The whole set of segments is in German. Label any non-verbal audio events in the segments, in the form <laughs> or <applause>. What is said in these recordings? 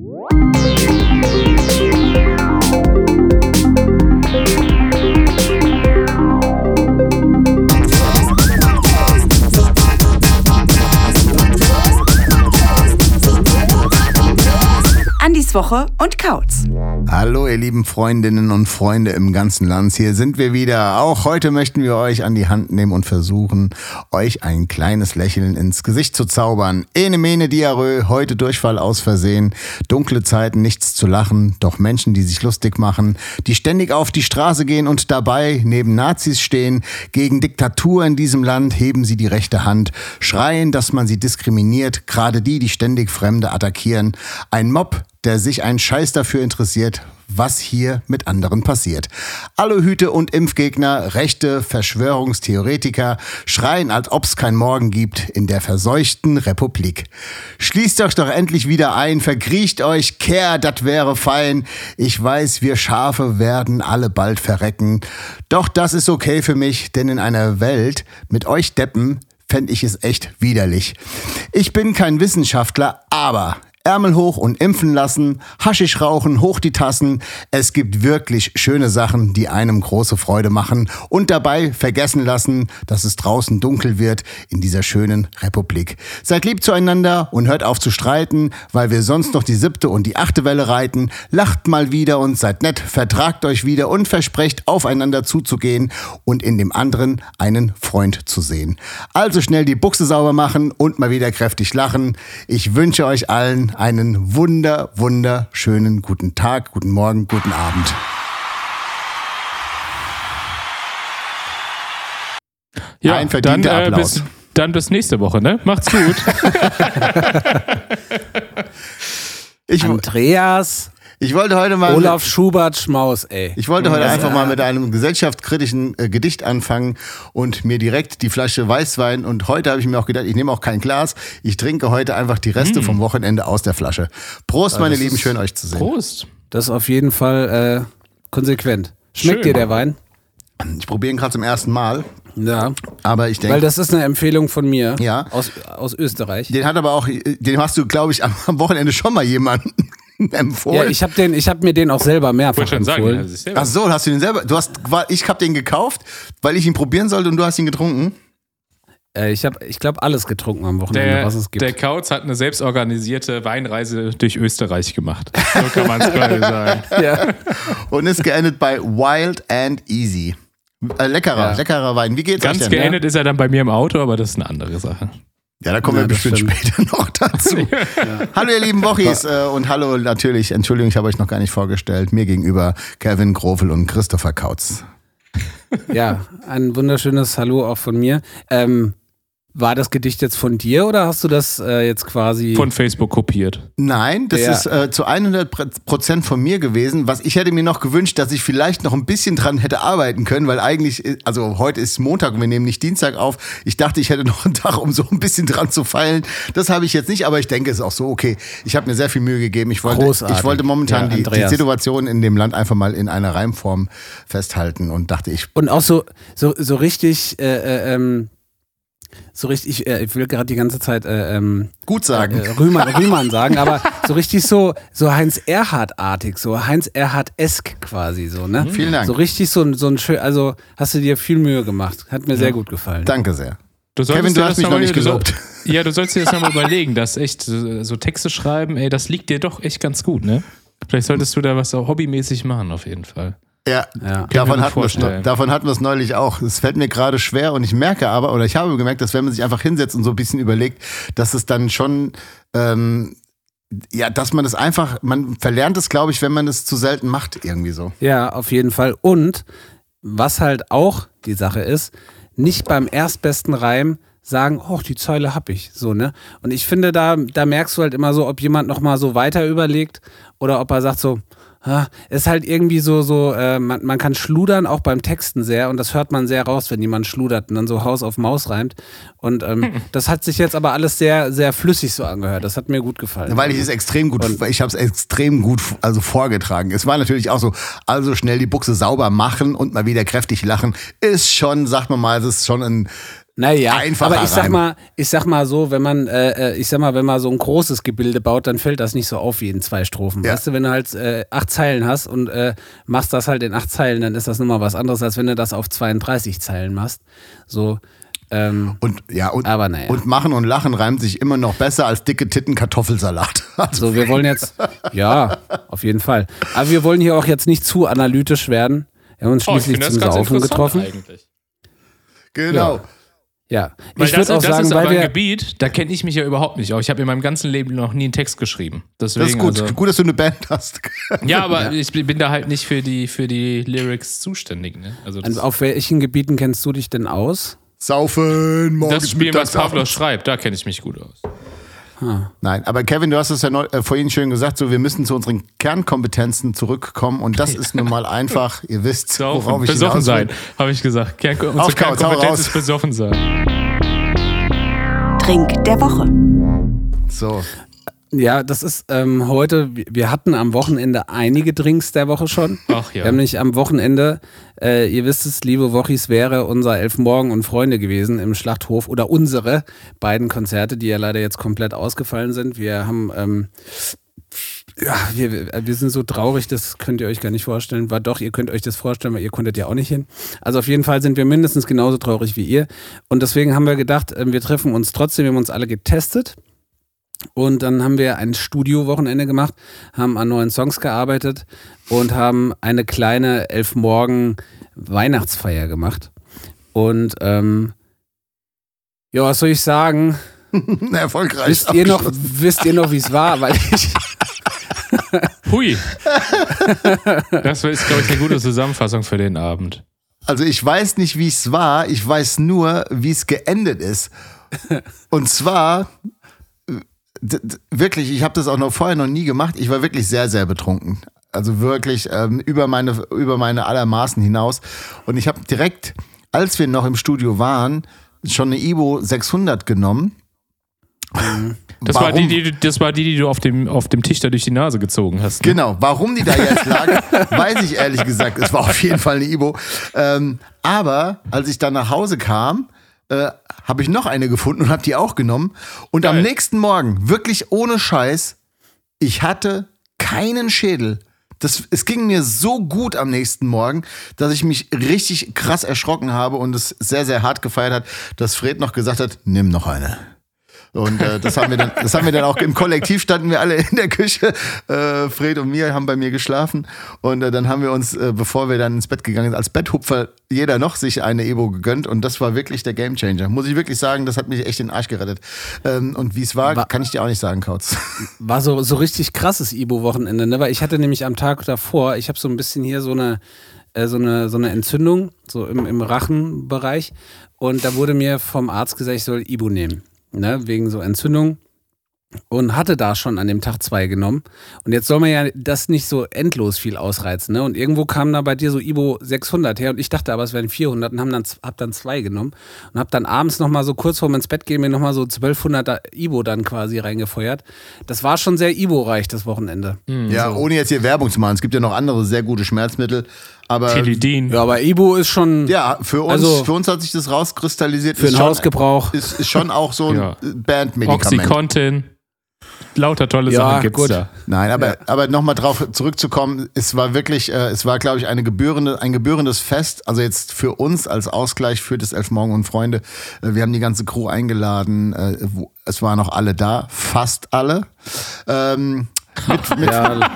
Andis Woche und Kautz. Hallo, ihr lieben Freundinnen und Freunde im ganzen Land. Hier sind wir wieder. Auch heute möchten wir euch an die Hand nehmen und versuchen, euch ein kleines Lächeln ins Gesicht zu zaubern. Ene mene diarö, heute Durchfall aus Versehen. Dunkle Zeiten, nichts zu lachen. Doch Menschen, die sich lustig machen, die ständig auf die Straße gehen und dabei neben Nazis stehen. Gegen Diktatur in diesem Land heben sie die rechte Hand, schreien, dass man sie diskriminiert. Gerade die, die ständig Fremde attackieren. Ein Mob, der sich einen Scheiß dafür interessiert, was hier mit anderen passiert. Aluhüte und Impfgegner, rechte Verschwörungstheoretiker schreien, als ob's kein Morgen gibt in der verseuchten Republik. Schließt euch doch endlich wieder ein, verkriecht euch, kehr, dat wäre fein. Ich weiß, wir Schafe werden alle bald verrecken. Doch das ist okay für mich, denn in einer Welt mit euch Deppen fände ich es echt widerlich. Ich bin kein Wissenschaftler, aber Ärmel hoch und impfen lassen, Haschisch rauchen, hoch die Tassen. Es gibt wirklich schöne Sachen, die einem große Freude machen und dabei vergessen lassen, dass es draußen dunkel wird in dieser schönen Republik. Seid lieb zueinander und hört auf zu streiten, weil wir sonst noch die siebte und die achte Welle reiten. Lacht mal wieder und seid nett, vertragt euch wieder und versprecht aufeinander zuzugehen und in dem anderen einen Freund zu sehen. Also schnell die Buchse sauber machen und mal wieder kräftig lachen. Ich wünsche euch allen einen wunder, wunderschönen guten Tag, guten Morgen, guten Abend. Ja, Ein dann, verdienter äh, Applaus. bis, dann bis nächste Woche, ne? Macht's gut. <laughs> Ich, Andreas, ich wollte heute mal. Olaf Schubert, Schmaus, ey. Ich wollte heute Das, einfach äh, mal mit einem gesellschaftskritischen äh, Gedicht anfangen und mir direkt die Flasche Weißwein und heute habe ich mir auch gedacht, ich nehme auch kein Glas, ich trinke heute einfach die Reste vom Wochenende aus der Flasche. Prost, meine Lieben, schön euch zu sehen. Prost. Das ist auf jeden Fall äh, konsequent. Schmeckt Schön. dir der Wein? Ich probiere ihn gerade zum ersten Mal, Ja. aber ich Weil denke, das ist eine Empfehlung von mir. Ja. Aus, aus Österreich. den hat aber auch, den hast du, glaube ich, am am Wochenende schon mal jemanden <laughs> empfohlen. Ja, ich habe den, ich habe mir den auch selber mehrfach sagen. empfohlen. ja, siehst du selber. Ach so, hast du den selber? Du hast, ich habe den gekauft, weil ich ihn probieren sollte und du hast ihn getrunken. äh, ich habe, ich glaube, alles getrunken am Wochenende, Der, was es gibt. der Kautz hat eine selbstorganisierte Weinreise durch Österreich gemacht. So kann man es <laughs> quasi sagen. ja. Und ist geendet bei Wild and Easy. Äh, leckerer, Ja. leckerer Wein. Wie geht's Ganz euch denn? geendet ist er dann bei mir im Auto, aber das ist eine andere Sache. Ja, da kommen Ja, wir bestimmt stimmt. später <laughs> noch dazu. Hallo ihr lieben Wochis äh, und hallo natürlich, Entschuldigung, ich habe euch noch gar nicht vorgestellt, mir gegenüber Kevin Grofel und Christopher Kautz. ja, ein wunderschönes Hallo auch von mir. Ähm, war das Gedicht jetzt von dir oder hast du das äh, jetzt quasi? Von Facebook kopiert. Nein, das Der- ist äh, zu 100 Prozent von mir gewesen. Was ich hätte mir noch gewünscht, dass ich vielleicht noch ein bisschen dran hätte arbeiten können, weil eigentlich, äh, also heute ist Montag und wir nehmen nicht Dienstag auf. Ich dachte, ich hätte <laughs> noch einen Tag, um so ein bisschen dran zu feilen. Das habe ich jetzt nicht, aber ich denke, es ist auch so okay. Ich habe mir sehr viel Mühe gegeben. Ich wollte, Großartig. ich wollte momentan Ja, die, die. Situation in dem Land einfach mal in einer Reimform festhalten und dachte, ich Und auch so, so, so richtig, äh, äh, ähm, so richtig, äh, ich will gerade die ganze Zeit äh, ähm, gut sagen. äh, Rühmann, Rühmann sagen, aber so richtig so, so Heinz Erhardt-artig, so Heinz Erhardt-esk quasi so, ne? Vielen Dank. So richtig so, ein- so ein schön, also hast du dir viel Mühe gemacht. Hat mir sehr gut gefallen. Danke sehr. Du solltest Kevin, du dir hast mich noch nicht gelobt. <laughs> Ja, du sollst dir das nochmal überlegen, dass echt so, so Texte schreiben, ey, das liegt dir doch echt ganz gut, ne? Vielleicht solltest du da was auch hobbymäßig machen, auf jeden Fall. Ja, Ja. Davon hatten, wir davon hatten wir es neulich auch. Es fällt mir gerade schwer und ich merke aber, oder ich habe gemerkt, dass wenn man sich einfach hinsetzt und so ein bisschen überlegt, dass es dann schon, ähm, ja, dass man das einfach, man verlernt es, glaube ich, wenn man es zu selten macht, irgendwie so. Ja, auf jeden Fall. Und was halt auch die Sache ist, nicht beim erstbesten Reim sagen, oh, die Zeile hab ich, so, ne? Und ich finde, da, da merkst du halt immer so, ob jemand nochmal so weiter überlegt oder ob er sagt so, ist halt irgendwie so, so, äh, man, man kann schludern, auch beim Texten sehr, und das hört man sehr raus, wenn jemand schludert und dann so Haus auf Maus reimt. Und ähm, <laughs> das hat sich jetzt aber alles sehr, sehr flüssig so angehört. Das hat mir gut gefallen. Weil ich es extrem gut, Und- ich habe es extrem gut also vorgetragen. Es war natürlich auch so, also schnell die Buchse sauber machen und mal wieder kräftig lachen, ist schon, sagt man mal, es ist schon ein Naja, Einfacher aber ich sag mal, ich sag mal so, wenn man, äh, äh, ich sag mal, wenn man so ein großes Gebilde baut, dann fällt das nicht so auf wie in zwei Strophen. Ja. Weißt du, wenn du halt äh, acht Zeilen hast und äh, machst das halt in acht Zeilen, dann ist das nochmal was anderes, als wenn du das auf 32 Zeilen machst. So, ähm, Und ja, und, Aber naja. und machen und lachen reimt sich immer noch besser als dicke Titten Kartoffelsalat. <laughs> Also, so, wir wollen jetzt, ja, auf jeden Fall. Aber wir wollen hier auch jetzt nicht zu analytisch werden. Wir haben uns Oh, ich schließlich das zum ganz Saufen interessant getroffen. eigentlich. genau. Ja, Weil ich das, würde auch das sagen, ist weil aber ein wir, Gebiet, da kenne ich mich ja überhaupt nicht aus. Ich habe in meinem ganzen Leben noch nie einen Text geschrieben. Deswegen, Das ist gut. Also, Gut, dass du eine Band hast. <laughs> ja, aber ich bin da halt nicht für die, für die Lyrics zuständig. Ne? Also also auf welchen Gebieten kennst du dich denn aus? Saufen, morgens das Spiel, was Pavlos schreibt, da kenne ich mich gut aus. Nein, aber Kevin, du hast es ja neu, äh, vorhin schön gesagt, so wir müssen zu unseren Kernkompetenzen zurückkommen und das ist nun mal einfach, <laughs> ihr wisst, worauf Saufen, ich besoffen sein, habe ich gesagt. Kern, unsere Auf Kernkompetenz raus. ist besoffen sein. Trink der Woche. So, Ja, das ist ähm, heute, wir hatten am Wochenende einige Drinks der Woche schon. Ach ja. Wir haben nämlich am Wochenende, äh, ihr wisst es, liebe Wochis, wäre unser Elfmorgen und Freunde gewesen im Schlachthof oder unsere beiden Konzerte, die ja leider jetzt komplett ausgefallen sind. Wir haben, ähm, ja, wir, wir sind so traurig, das könnt ihr euch gar nicht vorstellen. War doch, ihr könnt euch das vorstellen, weil ihr konntet ja auch nicht hin. Also auf jeden Fall sind wir mindestens genauso traurig wie ihr. Und deswegen haben wir gedacht, ähm, wir treffen uns trotzdem, wir haben uns alle getestet. Und dann haben wir ein Studio-Wochenende gemacht, haben an neuen Songs gearbeitet und haben eine kleine Elfmorgen Weihnachtsfeier gemacht. Und ähm, ja, was soll ich sagen? <laughs> erfolgreich. Wisst ihr noch, wisst ihr noch, wie es war? Weil ich, <laughs> Hui. Das ist, glaube ich, eine gute Zusammenfassung für den Abend. Also ich weiß nicht, wie es war, ich weiß nur, wie es geendet ist. Und zwar, wirklich, ich habe das auch noch vorher noch nie gemacht, ich war wirklich sehr, sehr betrunken. Also wirklich ähm, über, meine, über meine allermaßen hinaus. Und ich habe direkt, als wir noch im Studio waren, schon eine Ibo 600 genommen. Das war, die, die, das war die, die du auf dem, auf dem Tisch da durch die Nase gezogen hast. Ne? Genau, warum die da jetzt lag, <laughs> weiß ich ehrlich gesagt. Es war auf jeden Fall eine Ibo. Ähm, aber als ich dann nach Hause kam, äh, habe ich noch eine gefunden und habe die auch genommen. Und am Geil. nächsten Morgen, wirklich ohne Scheiß, ich hatte keinen Schädel. Das, es ging mir so gut am nächsten Morgen, dass ich mich richtig krass erschrocken habe und es sehr, sehr hart gefeiert hat, dass Fred noch gesagt hat, nimm noch eine. Und äh, das haben wir dann, das haben wir dann auch im Kollektiv standen wir alle in der Küche. Äh, Fred und mir haben bei mir geschlafen und äh, dann haben wir uns, äh, bevor wir dann ins Bett gegangen sind, als Betthupfer jeder noch sich eine Ebo gegönnt und das war wirklich der Gamechanger. Muss ich wirklich sagen, das hat mich echt den Arsch gerettet. Ähm, und wie es war, Wa- kann ich dir auch nicht sagen, Kautz. war so, so richtig krasses Ibo-Wochenende, ne? Weil ich hatte nämlich am Tag davor, ich habe so ein bisschen hier so eine, äh, so eine, so eine Entzündung, so im, im Rachenbereich. Und da wurde mir vom Arzt gesagt, ich soll Ibo nehmen. Ne? Wegen so Entzündung. Und hatte da schon an dem Tag zwei genommen. Und jetzt soll man ja das nicht so endlos viel ausreizen. Ne? Und irgendwo kam da bei dir so Ibo 600 her. Und ich dachte aber, es wären 400 und hab dann, hab dann zwei genommen. Und hab dann abends nochmal so kurz vorm ins Bett gehen mir nochmal so 1200er Ibo dann quasi reingefeuert. Das war schon sehr Ibo-reich, das Wochenende. ja, ohne jetzt hier Werbung zu machen. Es gibt ja noch andere sehr gute Schmerzmittel. Aber Tilidin. Ja, aber Ibo ist schon ja, für uns, Also- für uns hat sich das rauskristallisiert. für den schon- Hausgebrauch. Ist, ist schon auch so ein Ja. Bandmedikament. Oxycontin. Lauter tolle Ja, Sachen gibt's gut. da. Nein, aber, aber nochmal drauf zurückzukommen, es war wirklich, äh, es war, glaube ich, eine gebührende, ein gebührendes Fest. Also jetzt für uns als Ausgleich für das Elfmorgen und Freunde. Äh, wir haben die ganze Crew eingeladen. Äh, wo, es waren auch alle da, fast alle. Ähm, mit, mit,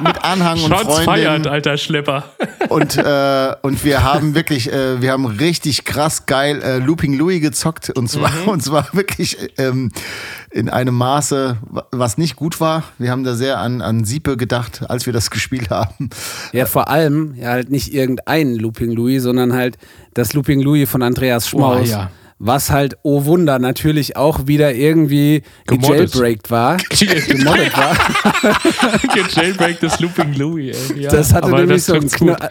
mit Anhang und Shots Freundin. feiert, alter Schlepper. Und, äh, und wir haben wirklich, äh, wir haben richtig krass geil äh, Looping Louis gezockt. Und zwar, und zwar wirklich ähm, in einem Maße, wa- was nicht gut war. Wir haben da sehr an, an Siepe gedacht, als wir das <laughs> gespielt haben. Ja, vor allem ja halt nicht irgendein Looping Louis, sondern halt das Looping Louis von Andreas Schmaus. Oh, ja. Was halt, oh Wunder, natürlich auch wieder irgendwie gejailbreakt war. <laughs> Gemoddet war. <laughs> Jailbreak des Looping Louis. Ey. Ja, Das hatte aber nämlich das so einen. Knopf.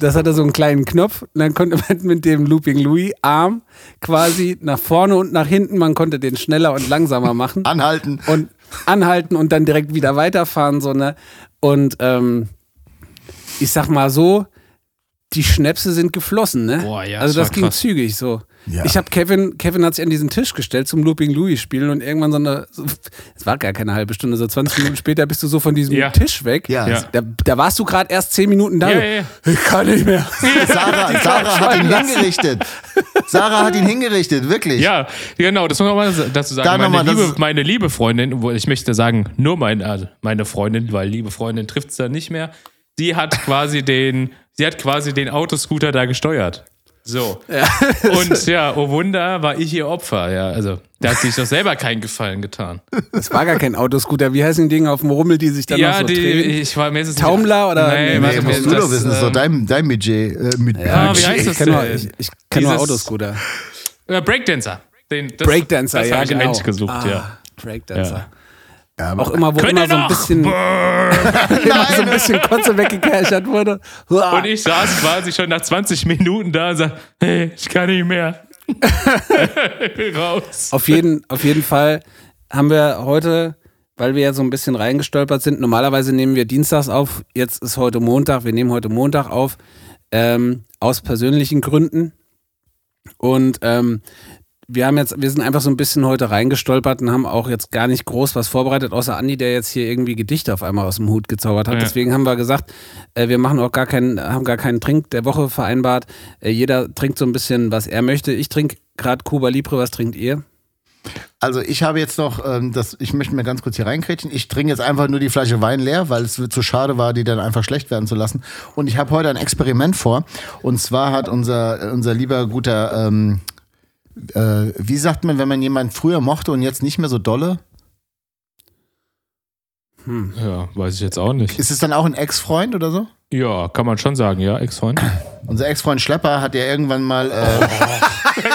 Das hatte so einen kleinen Knopf und dann konnte man <laughs> mit dem Looping Louis Arm quasi nach vorne und nach hinten, man konnte den schneller und langsamer machen Anhalten. und anhalten und dann direkt wieder weiterfahren so ne und ähm, ich sag mal so, die Schnäpse sind geflossen ne. Boah, ja, also das das ging krass. zügig so. Ja. Ich habe Kevin, Kevin hat sich an diesen Tisch gestellt zum Looping Louis spielen und irgendwann so eine, so, es war gar keine halbe Stunde, so 20 Minuten später bist du so von diesem Ja. Tisch weg. Ja. Ja. Da, da warst du gerade erst 10 Minuten da. Ja, ja, ja. Ich kann nicht mehr. Sarah, <laughs> Sarah hat ihn hingerichtet. Sarah hat ihn hingerichtet, wirklich. Ja, genau, das muss man mal dazu Da sagen. noch Meine mal, das liebe, meine liebe Freundin, ich möchte sagen, nur mein, also meine Freundin, weil liebe Freundin trifft es da nicht mehr. Sie hat quasi den, sie hat quasi den Autoscooter da gesteuert. So. <laughs> Und ja, oh Wunder, war ich ihr Opfer. Ja, also, da hat sich doch selber keinen Gefallen getan. Das war gar kein Autoscooter. Wie heißen die Dinge auf dem Rummel, die sich dann noch ja, so die, drehen? ich war mir ist es nicht- Taumler oder- Nee, Nee, Nee, musst du das, doch wissen, das ist doch dein, dein Budget. Äh, mit Ja, wie Budget. heißt ich das kenne nur, denn? ich, ich kenn nur Dieses- Autoscooter. äh, Breakdancer. Den, das, Breakdancer, das ja, hab ich genau. eigentlich gesucht, ah, ja. Breakdancer. Ja. Ja, Auch immer, wo <laughs> immer so ein bisschen, immer so ein bisschen Kotze weggekerchert wurde. Und ich saß quasi schon nach 20 Minuten da und sag, hey, ich kann nicht mehr. <laughs> Raus. Auf jeden, auf jeden Fall haben wir heute, weil wir ja so ein bisschen reingestolpert sind, normalerweise nehmen wir dienstags auf, jetzt ist heute Montag, wir nehmen heute Montag auf, ähm, aus persönlichen Gründen. Und ähm, wir haben jetzt, wir sind einfach so ein bisschen heute reingestolpert und haben auch jetzt gar nicht groß was vorbereitet, außer Andi, der jetzt hier irgendwie Gedichte auf einmal aus dem Hut gezaubert hat. Ja. Deswegen haben wir gesagt, äh, wir machen auch gar keinen, haben gar keinen Trink der Woche vereinbart. Äh, jeder trinkt so ein bisschen, was er möchte. Ich trinke gerade Cuba Libre, was trinkt ihr? Also ich habe jetzt noch, ähm, das, ich möchte mir ganz kurz hier reinkrätschen. Ich trinke jetzt einfach nur die Flasche Wein leer, weil es zu schade war, die dann einfach schlecht werden zu lassen. Und ich habe heute ein Experiment vor. Und zwar hat unser, unser lieber guter, ähm, äh, wie sagt man, wenn man jemanden früher mochte und jetzt nicht mehr so dolle? Ja, weiß ich jetzt auch nicht. Ist es dann auch ein Ex-Freund oder so? Ja, kann man schon sagen, ja, Ex-Freund. Unser Ex-Freund Schlepper hat ja irgendwann mal, äh, <laughs>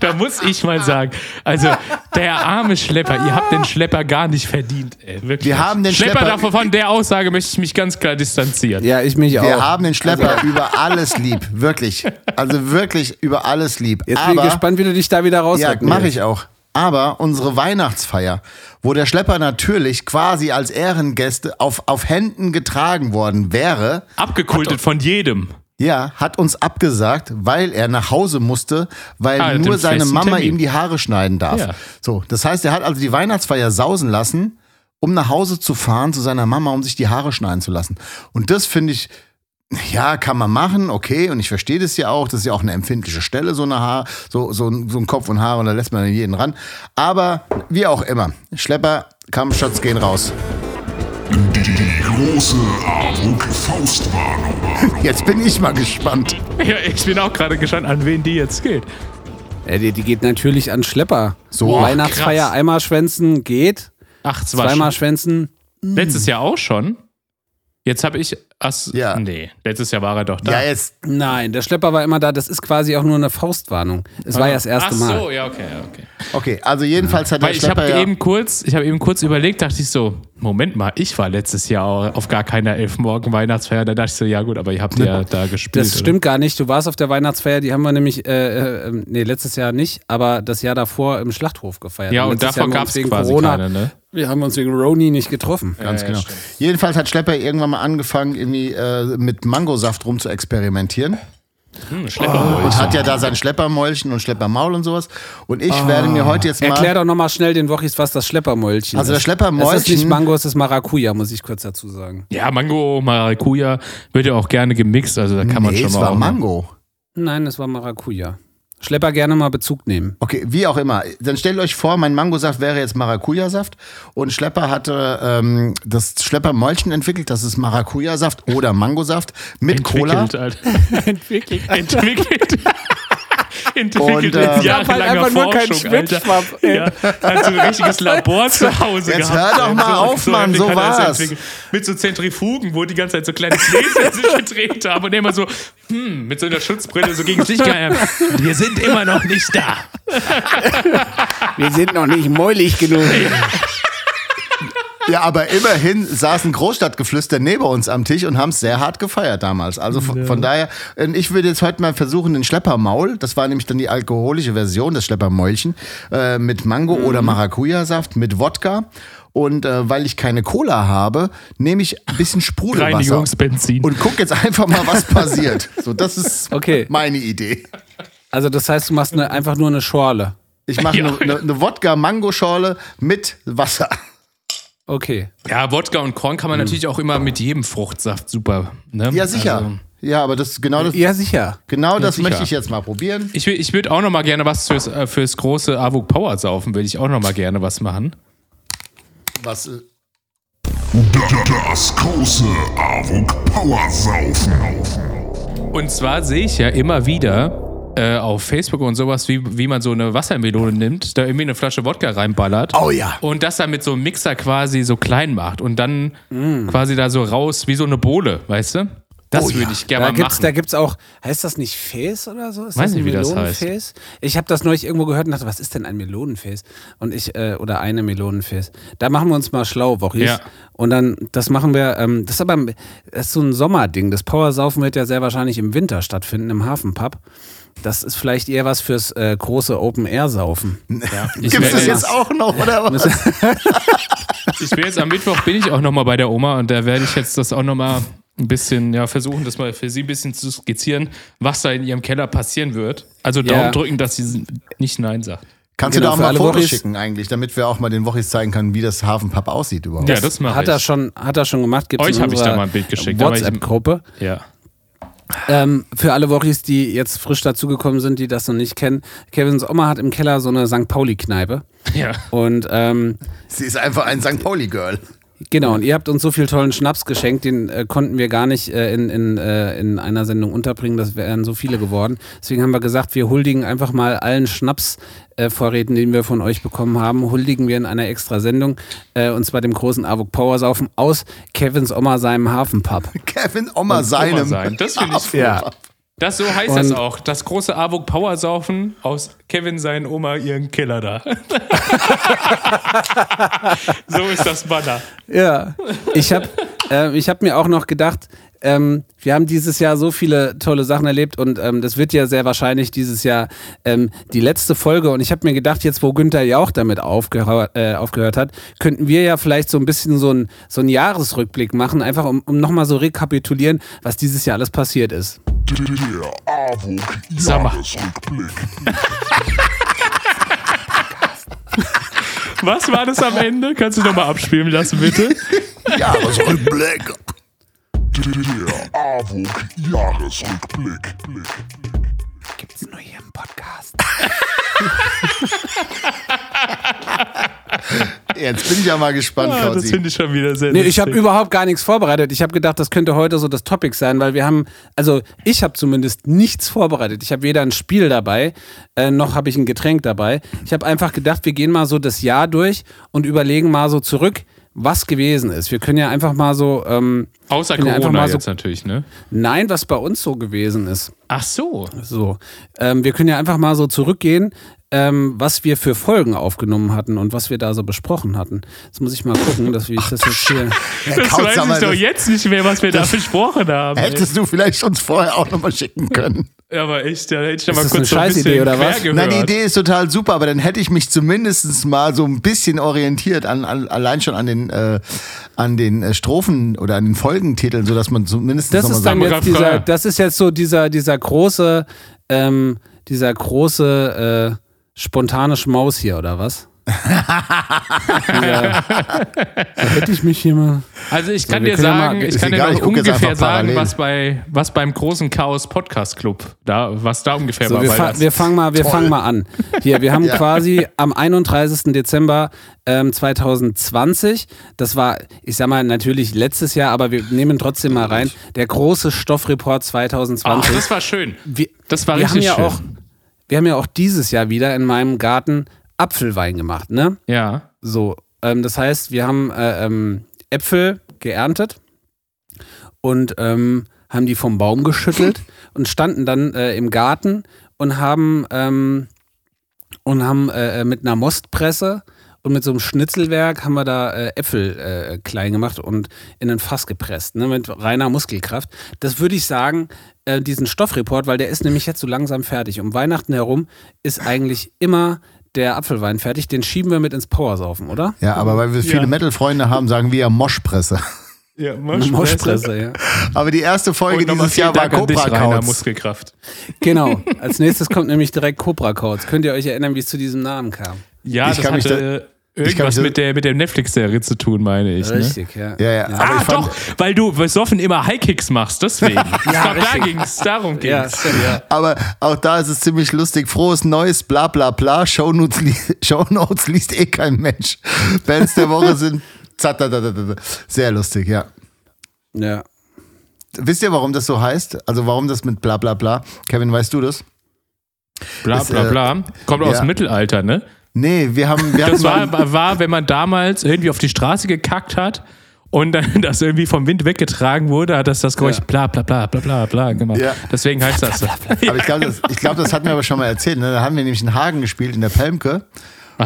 da muss ich mal sagen, also der arme Schlepper, ihr habt den Schlepper gar nicht verdient, ey, wirklich. Wir haben den Schlepper, Schlepper- davon, von der Aussage möchte ich mich ganz klar distanzieren. Ja, ich mich auch. wir haben den Schlepper über alles lieb. Wirklich. Also wirklich über alles lieb. Jetzt bin ich gespannt, wie du dich da wieder Ja, rausrecken mache willst. ich auch. Aber unsere Weihnachtsfeier, wo der Schlepper natürlich quasi als Ehrengäste auf, auf Händen getragen worden wäre, Abgekultet von jedem. Ja, hat uns abgesagt, weil er nach Hause musste, weil Ah, nur seine Mama Termin. ihm die Haare schneiden darf. Ja. So, das heißt, er hat also die Weihnachtsfeier sausen lassen, um nach Hause zu fahren zu seiner Mama, um sich die Haare schneiden zu lassen. Und das finde ich, ja, kann man machen, okay, und ich verstehe das ja auch, das ist ja auch eine empfindliche Stelle, so eine Haar, so, so, ein- so ein Kopf und Haare, und da lässt man jeden ran. Aber wie auch immer, Schlepper, Kampfshots gehen raus. Die große AWOK-Faustwarnung. <laughs> Jetzt bin ich mal gespannt. Ja, ich bin auch gerade gespannt, an wen die jetzt geht. Ja, die, die geht natürlich an Schlepper. So. Weihnachtsfeier, krass. einmal schwänzen geht, Ach, zweimal schon, schwänzen. letztes Jahr auch schon. Jetzt habe ich, Ass, Ja. nee, letztes Jahr war er doch da. Ja, jetzt, Nein, der Schlepper war immer da. Das ist quasi auch nur eine Faustwarnung. Es war ja das erste Ach Mal. so, ja, okay, ja, okay. okay, also jedenfalls hat der Weil ich habe Schlepper ja, eben kurz, ich habe eben kurz überlegt, dachte ich so, Moment mal, ich war letztes Jahr auch auf gar keiner Elfmorgen Weihnachtsfeier. Da dachte ich so, ja gut, aber ihr habt ja da gespielt. Das stimmt gar nicht. Du warst auf der Weihnachtsfeier, die haben wir nämlich, äh, äh, nee, letztes Jahr nicht, aber das Jahr davor im Schlachthof gefeiert. Ja, und Jahr davon gab es wegen quasi Corona, keine, ne? Wir haben uns wegen Roni nicht getroffen. Ganz Ja, genau. stimmt. Jedenfalls hat Schlepper irgendwann mal angefangen, irgendwie äh, mit Mangosaft rum zu experimentieren. Hm, Schleppermäulchen. Und hat ja da sein Schleppermäulchen und Schleppermaul und sowas. Und ich werde mir heute jetzt mal. Erklär doch nochmal schnell den Wochis, was das Schleppermäulchen Also ist. das Schleppermäulchen- Das ist nicht Mango, es ist Maracuja, muss ich kurz dazu sagen. Ja, Mango, Maracuja wird ja auch gerne gemixt, also da kann man nee, schon es mal. war auch- Mango. Nein, es war Maracuja. Schlepper gerne mal Bezug nehmen. Okay, wie auch immer. Dann stellt euch vor, mein Mangosaft wäre jetzt Maracuja-Saft und Schlepper hatte ähm, das Schleppermäulchen entwickelt, das ist Maracuja-Saft oder Mangosaft mit Cola. Entwickelt, Alter. <laughs> Entwickelt. Entwickelt. <laughs> <laughs> Entwickelt Und, äh, in halt jahrelanger einfach nur keinen Forschung, Alter. Ja, hat so ein richtiges <laughs> Labor zu Hause Jetzt gehabt. hör doch mal auf, Mann, so er das war's. Mit so Zentrifugen, wo die ganze Zeit so kleine Gläser <laughs> sich gedreht haben und immer so, hm, mit so einer Schutzbrille so gegen Licht gehalten. Wir sind immer noch nicht da. Wir sind noch nicht mäulig genug. Ja, aber immerhin saßen Großstadtgeflüster neben uns am Tisch und haben es sehr hart gefeiert damals. Also von, von daher, äh, ich würde jetzt heute mal versuchen, den Schleppermaul, das war nämlich dann die alkoholische Version des Schleppermäulchen, äh, mit Mango oder Maracuja-Saft, mit Wodka. Und äh, weil ich keine Cola habe, nehme ich ein bisschen Sprudelwasser. Reinigungsbenzin. Und guck jetzt einfach mal, was <laughs> passiert. So, das ist Okay. meine Idee. Also das heißt, du machst eine, einfach nur eine Schorle. Ich mache Ja. eine ne, ne Wodka-Mango-Schorle mit Wasser. Okay. Ja, Wodka und Korn kann man natürlich auch immer mit jedem Fruchtsaft super. Ne? Ja, sicher. Also, ja, aber das genau das, Ja, sicher. genau das sicher. möchte ich jetzt mal probieren. ich will- ich würde auch noch mal gerne was fürs, äh, fürs große Avog Power saufen, würde ich auch noch mal gerne was machen. Was, äh, Das große Avog Power Saufen. Und zwar sehe ich ja immer wieder äh, auf Facebook und sowas, wie, wie man so eine Wassermelone nimmt, da irgendwie eine Flasche Wodka reinballert. Oh ja. Und das dann mit so einem Mixer quasi so klein macht und dann quasi da so raus wie so eine Bohle, weißt du? Das Oh ja. würde ich gerne mal gibt's, machen. da gibt's auch, heißt das nicht Fäß oder so? Ist Weiß das ein nicht, wie das Melonenfäß? Ich habe das neulich irgendwo gehört und dachte, was ist denn ein Melonenfäß? Und ich, äh, oder eine Melonenfäß. Da machen wir uns mal schlau, Wochis. Ja. Und dann, das machen wir, ähm, das ist aber das ist so ein Sommerding. Das Powersaufen wird ja sehr wahrscheinlich im Winter stattfinden, im Hafenpub. Das ist vielleicht eher was fürs äh, große Open-Air-Saufen. <laughs> Ich Gibt's das werde- jetzt auch noch, oder was? <laughs> Ich bin jetzt am Mittwoch bin ich auch noch mal bei der Oma und da werde ich jetzt das auch noch mal ein bisschen ja versuchen, das mal für sie ein bisschen zu skizzieren, was da in ihrem Keller passieren wird. Also Daumen Ja. drücken, dass sie nicht nein sagt. Kannst Genau, du da auch mal Fotos Wochis- schicken eigentlich, damit wir auch mal den Wochis zeigen können, wie das Hafenpub aussieht überhaupt. Ja, das mache hat ich. er schon, hat er schon gemacht. Gibt's Euch in hab ich da mal ein Bild geschickt, WhatsApp-Gruppe. Ja. Ähm, für alle Wochis, die jetzt frisch dazugekommen sind, die das noch nicht kennen, Kevins Oma hat im Keller so eine St. Pauli-Kneipe. Ja. Und ähm, Sie ist einfach ein St. Pauli-Girl. Genau, und ihr habt uns so viel tollen Schnaps geschenkt, den äh, konnten wir gar nicht äh, in, in, äh, in einer Sendung unterbringen, das wären so viele geworden. Deswegen haben wir gesagt, wir huldigen einfach mal allen Schnapsvorräten, den wir von euch bekommen haben, huldigen wir in einer extra Sendung, äh, und zwar dem großen Avok Powersaufen aus Kevins Oma seinem Hafenpub. <laughs> Kevin Oma Oma seinem. sein. Das finde ich <laughs> Ja. Das so heißt das Und- auch. Das große Avog Power Saufen aus Kevin seinen Oma ihren Keller da. <laughs> so ist das Banner. Ja, ich habe äh, ich hab mir auch noch gedacht, ähm, wir haben dieses Jahr so viele tolle Sachen erlebt und ähm, das wird ja sehr wahrscheinlich dieses Jahr ähm, die letzte Folge. Und ich habe mir gedacht, jetzt wo Günther ja auch damit aufgehört, äh, aufgehört hat, könnten wir ja vielleicht so ein bisschen so ein, so einen Jahresrückblick machen, einfach um, um nochmal so rekapitulieren, was dieses Jahr alles passiert ist. Der mal. Jahresrückblick. <laughs> Was war das am Ende? Kannst du nochmal abspielen lassen, bitte? Ja, aber so ein Blick. Der Avog Jahresrückblick. Gibt's nur hier im Podcast. <laughs> Jetzt bin ich ja mal gespannt, Ah, das finde ich schon wieder sehr Nee, ich habe überhaupt gar nichts vorbereitet. Ich habe gedacht, das könnte heute so das Topic sein, weil wir haben, also ich habe zumindest nichts vorbereitet. Ich habe weder ein Spiel dabei, äh, noch habe ich ein Getränk dabei. Ich habe einfach gedacht, wir gehen mal so das Jahr durch und überlegen mal so zurück, was gewesen ist. Wir können ja einfach mal so, ähm, Außer können ja Corona mal so- jetzt natürlich, ne? nein, was bei uns so gewesen ist. Ach so. So, ähm, wir können ja einfach mal so zurückgehen, ähm, was wir für Folgen aufgenommen hatten und was wir da so besprochen hatten. Jetzt muss ich mal gucken, dass wie ich das jetzt hier. Das <laughs> weiß ich doch das jetzt nicht mehr, was wir da besprochen haben. ey. Hättest du vielleicht uns vorher auch nochmal schicken können. Ja, aber echt, da hätte ich ja mal das kurz eine so ein bisschen Scheißidee oder was? gehört. Nein, die Idee ist total super, aber dann hätte ich mich zumindest mal so ein bisschen orientiert, an, an, allein schon an den, äh, an den äh, Strophen oder an den Folgentiteln, sodass man zumindest Das noch ist mal dann jetzt dieser, das ist jetzt so dieser, dieser große, ähm, dieser große äh, spontane Schmaus hier, oder was? Dieser, so hätte ich mich hier mal. Also ich kann wir dir können ja mal- sagen, ich kann dir egal, noch ich ungefähr sagen, was bei, was beim großen Chaos Podcast Club, da, was da ungefähr So, war. wir, fa wir fangen mal, wir fangen mal an. Hier, wir haben <laughs> Ja. quasi am 31. Dezember ähm, 2020, das war, ich sag mal, natürlich letztes Jahr, aber wir nehmen trotzdem mal rein, der große Stoffreport Ach, 2020. das war schön. wir, Das war wir haben richtig ja schön. auch, wir haben ja auch dieses Jahr wieder in meinem Garten Apfelwein gemacht, ne? Ja. So, ähm, das heißt, wir haben äh, ähm, Äpfel geerntet und ähm, haben die vom Baum geschüttelt <laughs> und standen dann äh, im Garten und haben ähm, und haben äh, mit einer Mostpresse und mit so einem Schnitzelwerk haben wir da äh, Äpfel äh, klein gemacht und in ein Fass gepresst, ne, mit reiner Muskelkraft. Das würde ich sagen, äh, diesen Stoffreport, weil der ist nämlich jetzt so langsam fertig. Um Weihnachten herum ist eigentlich immer der Apfelwein fertig. Den schieben wir mit ins Powersaufen, oder? ja, aber weil wir viele Ja. Metal-Freunde haben, sagen wir ja Moschpresse. Ja, <laughs> Moschpresse. Moschpresse, ja. Aber die erste Folge dieses Jahr war Cobra Couch. Muskelkraft. Genau. <laughs> Als nächstes kommt nämlich direkt Cobra Codes. Könnt ihr euch erinnern, wie es zu diesem Namen kam? Ja, Ich das kann mich hatte kann irgendwas mit der, mit der Netflix-Serie zu tun, meine ich. Ne? Richtig, ja. Ja, ja. Aber Ah, doch, weil du besoffen immer High-Kicks machst, deswegen. <laughs> glaube, da ging's, darum Ja, ging's. stimmt, ja. Aber auch da ist es ziemlich lustig. Frohes Neues, bla bla bla. Shownotes, li <laughs> Shownotes liest eh kein Mensch. Bands der Woche sind sehr lustig, ja. ja. Wisst ihr, warum das so heißt? Also warum das mit bla bla bla? Kevin, weißt du das? Bla bla äh, bla. Kommt aus ja. dem Mittelalter, ne? Nee, wir haben, wir Das war, war, wenn man damals irgendwie auf die Straße gekackt hat und dann <laughs> das irgendwie vom Wind weggetragen wurde, hat das das Geräusch Ja. bla bla bla bla bla bla gemacht. Ja. Deswegen heißt das so. aber ich glaube, das, ich glaub, das hatten wir aber schon mal erzählt. Ne? Da haben wir nämlich in Hagen gespielt, in der Pelmke.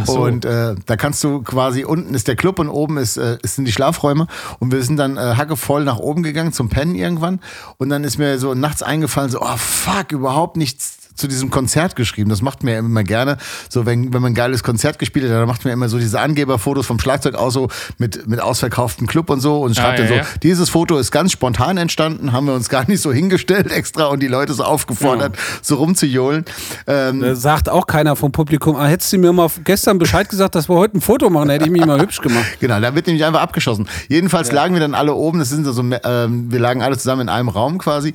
So. Und äh, da kannst du quasi, unten ist der Club und oben ist, äh, sind die Schlafräume. Und wir sind dann äh, hackevoll nach oben gegangen zum Pennen irgendwann. Und dann ist mir so nachts eingefallen, so, oh fuck, überhaupt nichts zu diesem Konzert geschrieben. Das macht mir immer gerne. So, wenn, wenn man ein geiles Konzert gespielt hat, dann macht mir immer so diese Angeberfotos vom Schlagzeug aus, so mit, mit ausverkauftem Club und so. Und schreibt Ah, dann so, ja, ja. dieses Foto ist ganz spontan entstanden, haben wir uns gar nicht so hingestellt extra und die Leute so aufgefordert, so rumzujohlen. Ähm, Da sagt auch keiner vom Publikum, ah, hättest du mir mal gestern Bescheid gesagt, dass wir heute ein Foto machen, hätte ich mich mal hübsch gemacht. Genau, da wird nämlich einfach abgeschossen. Jedenfalls lagen wir dann alle oben, das sind so, ähm, wir lagen alle zusammen in einem Raum quasi.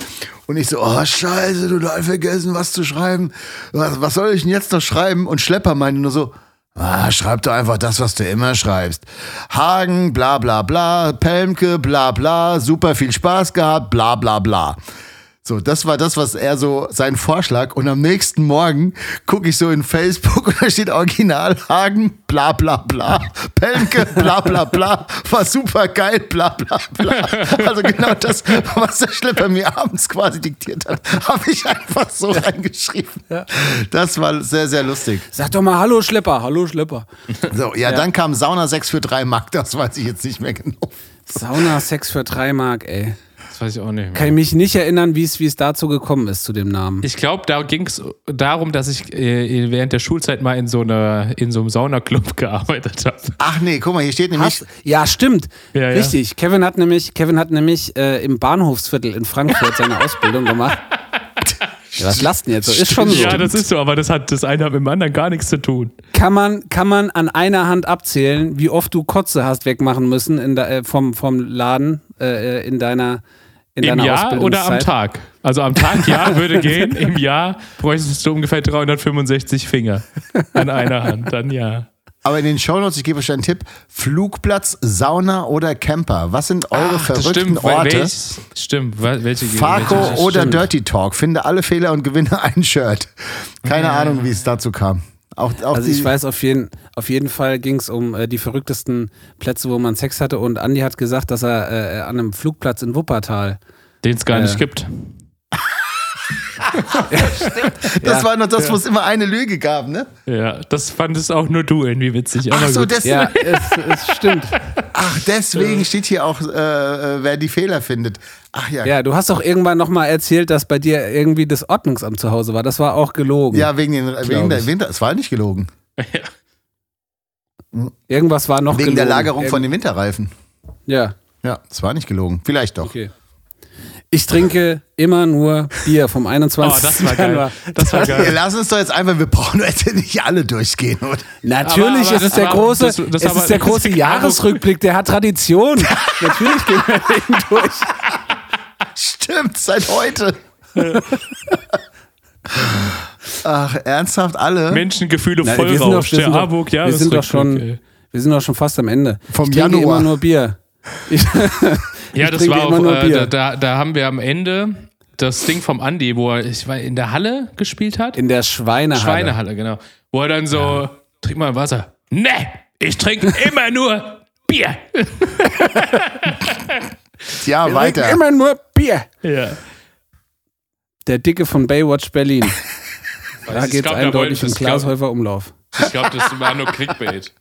Und ich so, oh scheiße, du hast vergessen, was zu schreiben. Was, was soll ich denn jetzt noch schreiben? Und Schlepper meinte nur so, ah, schreib doch einfach das, was du immer schreibst. Hagen, bla bla bla, Pelmke, bla bla, super viel Spaß gehabt, bla bla bla. So, das war das, was er so sein Vorschlag. Und am nächsten Morgen gucke ich so in Facebook <laughs> und da steht Original Hagen, bla bla bla, Pelke, bla bla bla, war super geil, bla bla bla. Also genau das, was der Schlepper mir abends quasi diktiert hat, habe ich einfach so reingeschrieben. Das war sehr, sehr lustig. Sag doch mal Hallo Schlepper, Hallo Schlepper. So, ja, dann kam Sauna 6 für 3 Mark, das weiß ich jetzt nicht mehr genau. Sauna Sex für 3 Mark, ey. Das weiß ich auch nicht mehr. Kann ich mich nicht erinnern, wie es wie es dazu gekommen ist, zu dem Namen. Ich glaube, da ging es darum, dass ich äh, während der Schulzeit mal in so, einer, in so einem Saunaclub <laughs> gearbeitet habe. Ach nee, guck mal, hier steht nämlich, Hast, ja, stimmt. Ja, ja. Richtig. Kevin hat nämlich, Kevin hat nämlich äh, im Bahnhofsviertel in Frankfurt seine <laughs> Ausbildung gemacht. Ja, was lasst denn jetzt so? Ist schon so. Ja, das ist so, aber das hat das eine hat mit dem anderen gar nichts zu tun. kann, man, kann man an einer Hand abzählen, wie oft du Kotze hast wegmachen müssen in de, äh, vom, vom Laden äh, in deiner in Im deiner Jahr oder am? Tag? Also am Tag, ja, würde gehen. Im Jahr bräuchtest du ungefähr 365 Finger an einer Hand. Dann ja. aber in den Shownotes, ich gebe euch einen Tipp, Flugplatz, Sauna oder Camper. Was sind eure Ach, das verrückten stimmt. Orte? Welch, stimmt. wel- Welche Farco welche, oder stimmt. Dirty Talk. Finde alle Fehler und gewinne ein Shirt. Keine Ahnung, wie es dazu kam. Auch, auch Also ich weiß, auf jeden, auf jeden Fall ging es um äh, die verrücktesten Plätze, wo man Sex hatte. Und Andi hat gesagt, dass er äh, an einem Flugplatz in Wuppertal. Den es gar Äh, nicht gibt. <laughs> das ja, war noch das, wo es immer eine Lüge gab, ne? Ja, das fandest auch nur du irgendwie witzig. Aber Ach so, gut. das, Ja, <laughs> es, es stimmt. ach, deswegen steht hier auch, äh, äh, wer die Fehler findet. Ach ja. Ja, du hast auch irgendwann nochmal erzählt, dass bei dir irgendwie das Ordnungsamt zu Hause war. Das war auch gelogen. Ja, wegen, den, wegen der. Winter. Es war nicht gelogen. <laughs> Irgendwas war noch Wegen gelogen. der Lagerung von Irgend- den Winterreifen. Ja, Ja, es war nicht gelogen. Vielleicht doch. okay. Ich trinke immer nur Bier vom 21. Oh, das war geil. Januar. Das war Ja, geil. lass uns doch jetzt einfach, wir brauchen jetzt nicht alle durchgehen, oder? Natürlich Aber- aber ist es das der große, das- das es aber- ist der große Jahresrückblick, der hat Tradition. <laughs> Natürlich gehen wir den durch. Stimmt, seit heute. Ach, ernsthaft alle? Menschengefühle Na, voll raus. wir Der sind doch- Arburg wir sind doch schon, wir sind doch schon fast am Ende. Vom ich trinke Januar. immer nur Bier. Ich, <laughs> Ja, ich das war immer auch, nur äh, da, da haben wir am Ende das Ding vom Andi, wo er, ich war in der Halle gespielt hat. In der Schweinehalle. Schweinehalle, genau. Wo er dann so, trink mal Wasser. Ne, ich trinke <laughs> immer nur Bier. Ja, Wir weiter. immer nur Bier. Ja. Der Dicke von Baywatch Berlin. <laughs> Da geht es eindeutig um Glashäufer Umlauf. Ich glaube, das war nur Clickbait.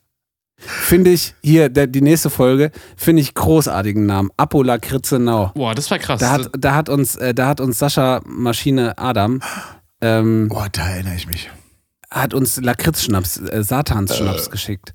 Finde ich, hier, der, die nächste Folge, finde ich großartigen Namen. Apola Kritzenau. Boah, das war krass. Da hat, da hat uns, äh, da hat uns Sascha Maschine Adam ähm, Boah, da erinnere ich mich. hat uns Lakritzschnaps, äh, Satansschnaps geschickt.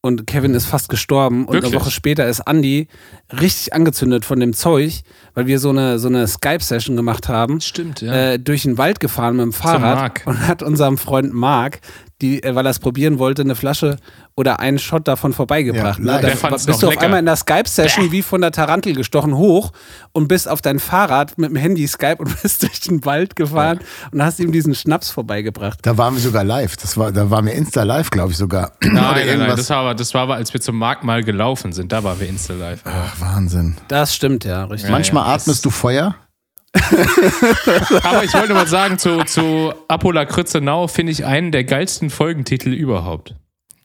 und Kevin ist fast gestorben. Und Wirklich? eine Woche später ist Andy richtig angezündet von dem Zeug, weil wir so eine, so eine Skype-Session gemacht haben. Stimmt, ja. Äh, durch den Wald gefahren mit dem Fahrrad und hat unserem Freund Marc, die, äh, weil er es probieren wollte, eine Flasche oder einen Shot davon vorbeigebracht. Ja, ne? Da bist du auf lecker. einmal in der Skype-Session wie von der Tarantel gestochen hoch und bist auf dein Fahrrad mit dem Handy Skype und <laughs> bist durch den Wald gefahren und hast ihm diesen Schnaps vorbeigebracht. Da waren wir sogar live. Das war, da waren wir Insta live, glaube ich sogar. Nein, nein, nein, das war aber, das war aber, als wir zum Markt mal gelaufen sind, da waren wir Insta live. Ach, Wahnsinn. Das stimmt, ja, richtig. Manchmal ja, atmest du Feuer. <laughs> Aber ich wollte mal sagen, zu, zu Apola Krützenau finde ich einen der geilsten Folgentitel überhaupt.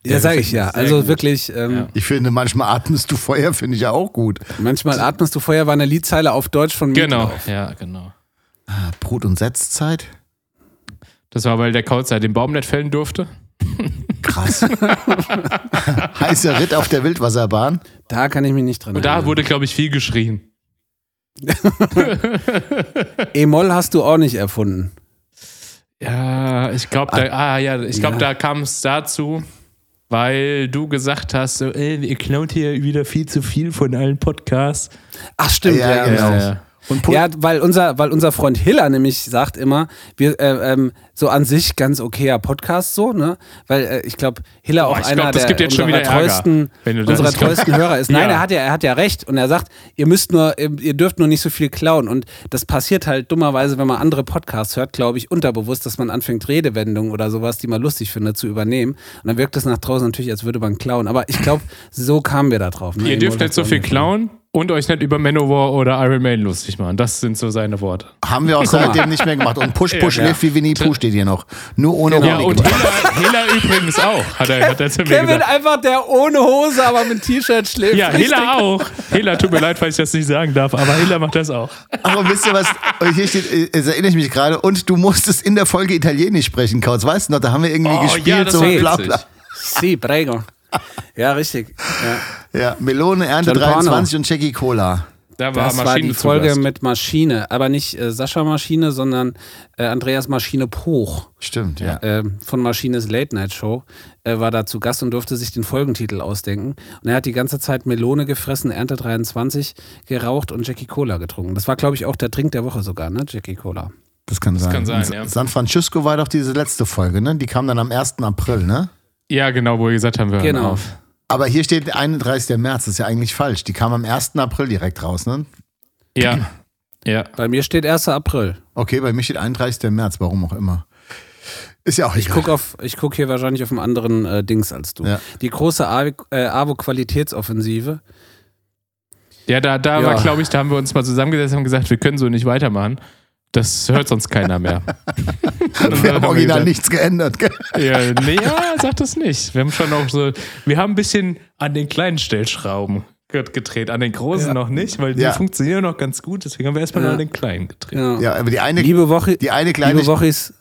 Ja, sag ich ja. Also gut. wirklich, ähm, Ja. Ich finde, manchmal atmest du Feuer, finde ich ja auch gut. manchmal atmest du Feuer war eine Liedzeile auf Deutsch von mir. Genau, ja, genau. Ah, Brot- und Setzzeit. Das war, weil der Kautzer den Baum nicht fällen durfte. Krass. <laughs> Heißer Ritt auf der Wildwasserbahn. Da kann ich mich nicht dran Und da erinnern. wurde, glaube ich, viel geschrien. <laughs> E-Moll hast du auch nicht erfunden. Ja, ich glaube, da, ah, ja, ich glaube, Ja. da kam es dazu, weil du gesagt hast, so, ey, ihr klaut hier wieder viel zu viel von allen Podcasts. Ach, stimmt, Ja, ja. genau. Ja, Pu- Ja, weil unser, weil unser Freund Hiller nämlich sagt immer, wir äh, ähm, so an sich ganz okayer Podcast so, ne? Weil äh, ich glaube, Hiller auch ich einer glaub, das der gibt unserer Ärger, treuesten, das- unserer treuesten Hörer ist. Nein, Ja. er hat ja, er hat ja recht und er sagt, ihr müsst nur, ihr dürft nur nicht so viel klauen und das passiert halt dummerweise, wenn man andere Podcasts hört, glaube ich, unterbewusst, dass man anfängt Redewendungen oder sowas, die man lustig findet, zu übernehmen und dann wirkt es nach draußen natürlich, als würde man klauen. Aber ich glaube, so kamen wir da drauf. Ne? Ihr dürft Emol nicht so viel auch klauen und euch nicht über Manowar oder Iron Man lustig machen. Das sind so seine Worte. haben wir auch seitdem nicht mehr gemacht. Und Push <laughs> Push Ja. lebt wie Winnie Pooh steht hier noch. Nur ohne Ja, Honig. und Hela, Hela übrigens auch, hat er, hat er zu mir Kevin gesagt. einfach der ohne Hose, aber mit T-Shirt schläft. Ja. Hela auch. Hela, tut mir leid, falls ich das nicht sagen darf, aber Hela macht das auch. Aber wisst ihr was? Hier steht, äh, jetzt erinnere ich mich gerade. Und du musstest in der Folge Italienisch sprechen, Kautz. Weißt du noch? Da haben wir irgendwie Oh, gespielt, ja, das so bla bla. Si, prego. Ja, richtig. Ja. Ja, Melone, Ernte John Porno. 23 und Jackie Cola. Da war Das war die Folge mit Maschine, aber nicht äh, Sascha Maschine, sondern äh, Andreas Maschine Poch Stimmt, ja. äh, von Maschines Late Night Show äh, war da zu Gast und durfte sich den Folgentitel ausdenken. Und er hat die ganze Zeit Melone gefressen, Ernte 23 geraucht und Jackie Cola getrunken. Das war, glaube ich, auch der Trink der Woche sogar, ne? Jackie Cola. Das kann sein. kann sein, ja. San Francisco war doch diese letzte Folge, ne? Die kam dann am 1. April, ne? Ja, genau, wo wir gesagt haben, wir hören Genau. auf. Aber hier steht 31. März, das ist ja eigentlich falsch. Die kam am 1. April direkt raus, ne? Ja. Ja. Bei mir steht 1. April. Okay, bei mir steht 31. März, warum auch immer. Ist ja auch Ich egal. gucke auf, ich guck hier wahrscheinlich auf einem anderen äh, Dings als du. Ja. Die große AWO äh. Ja, da, da Ja. war, glaube ich, da haben wir uns mal zusammengesetzt und gesagt, wir können so nicht weitermachen. Das hört sonst keiner mehr. <laughs> Wir haben original nichts geändert. gell? Ja, nee, ja, sag das nicht. Wir haben schon auch so, wir haben ein bisschen an den kleinen Stellschrauben ge- gedreht, an den großen noch nicht, weil die Ja. funktionieren noch ganz gut, deswegen haben wir erstmal Ja. nur an den kleinen gedreht. Ja. Ja, aber die eine, Liebe Woche, die eine kleine liebe Wochis,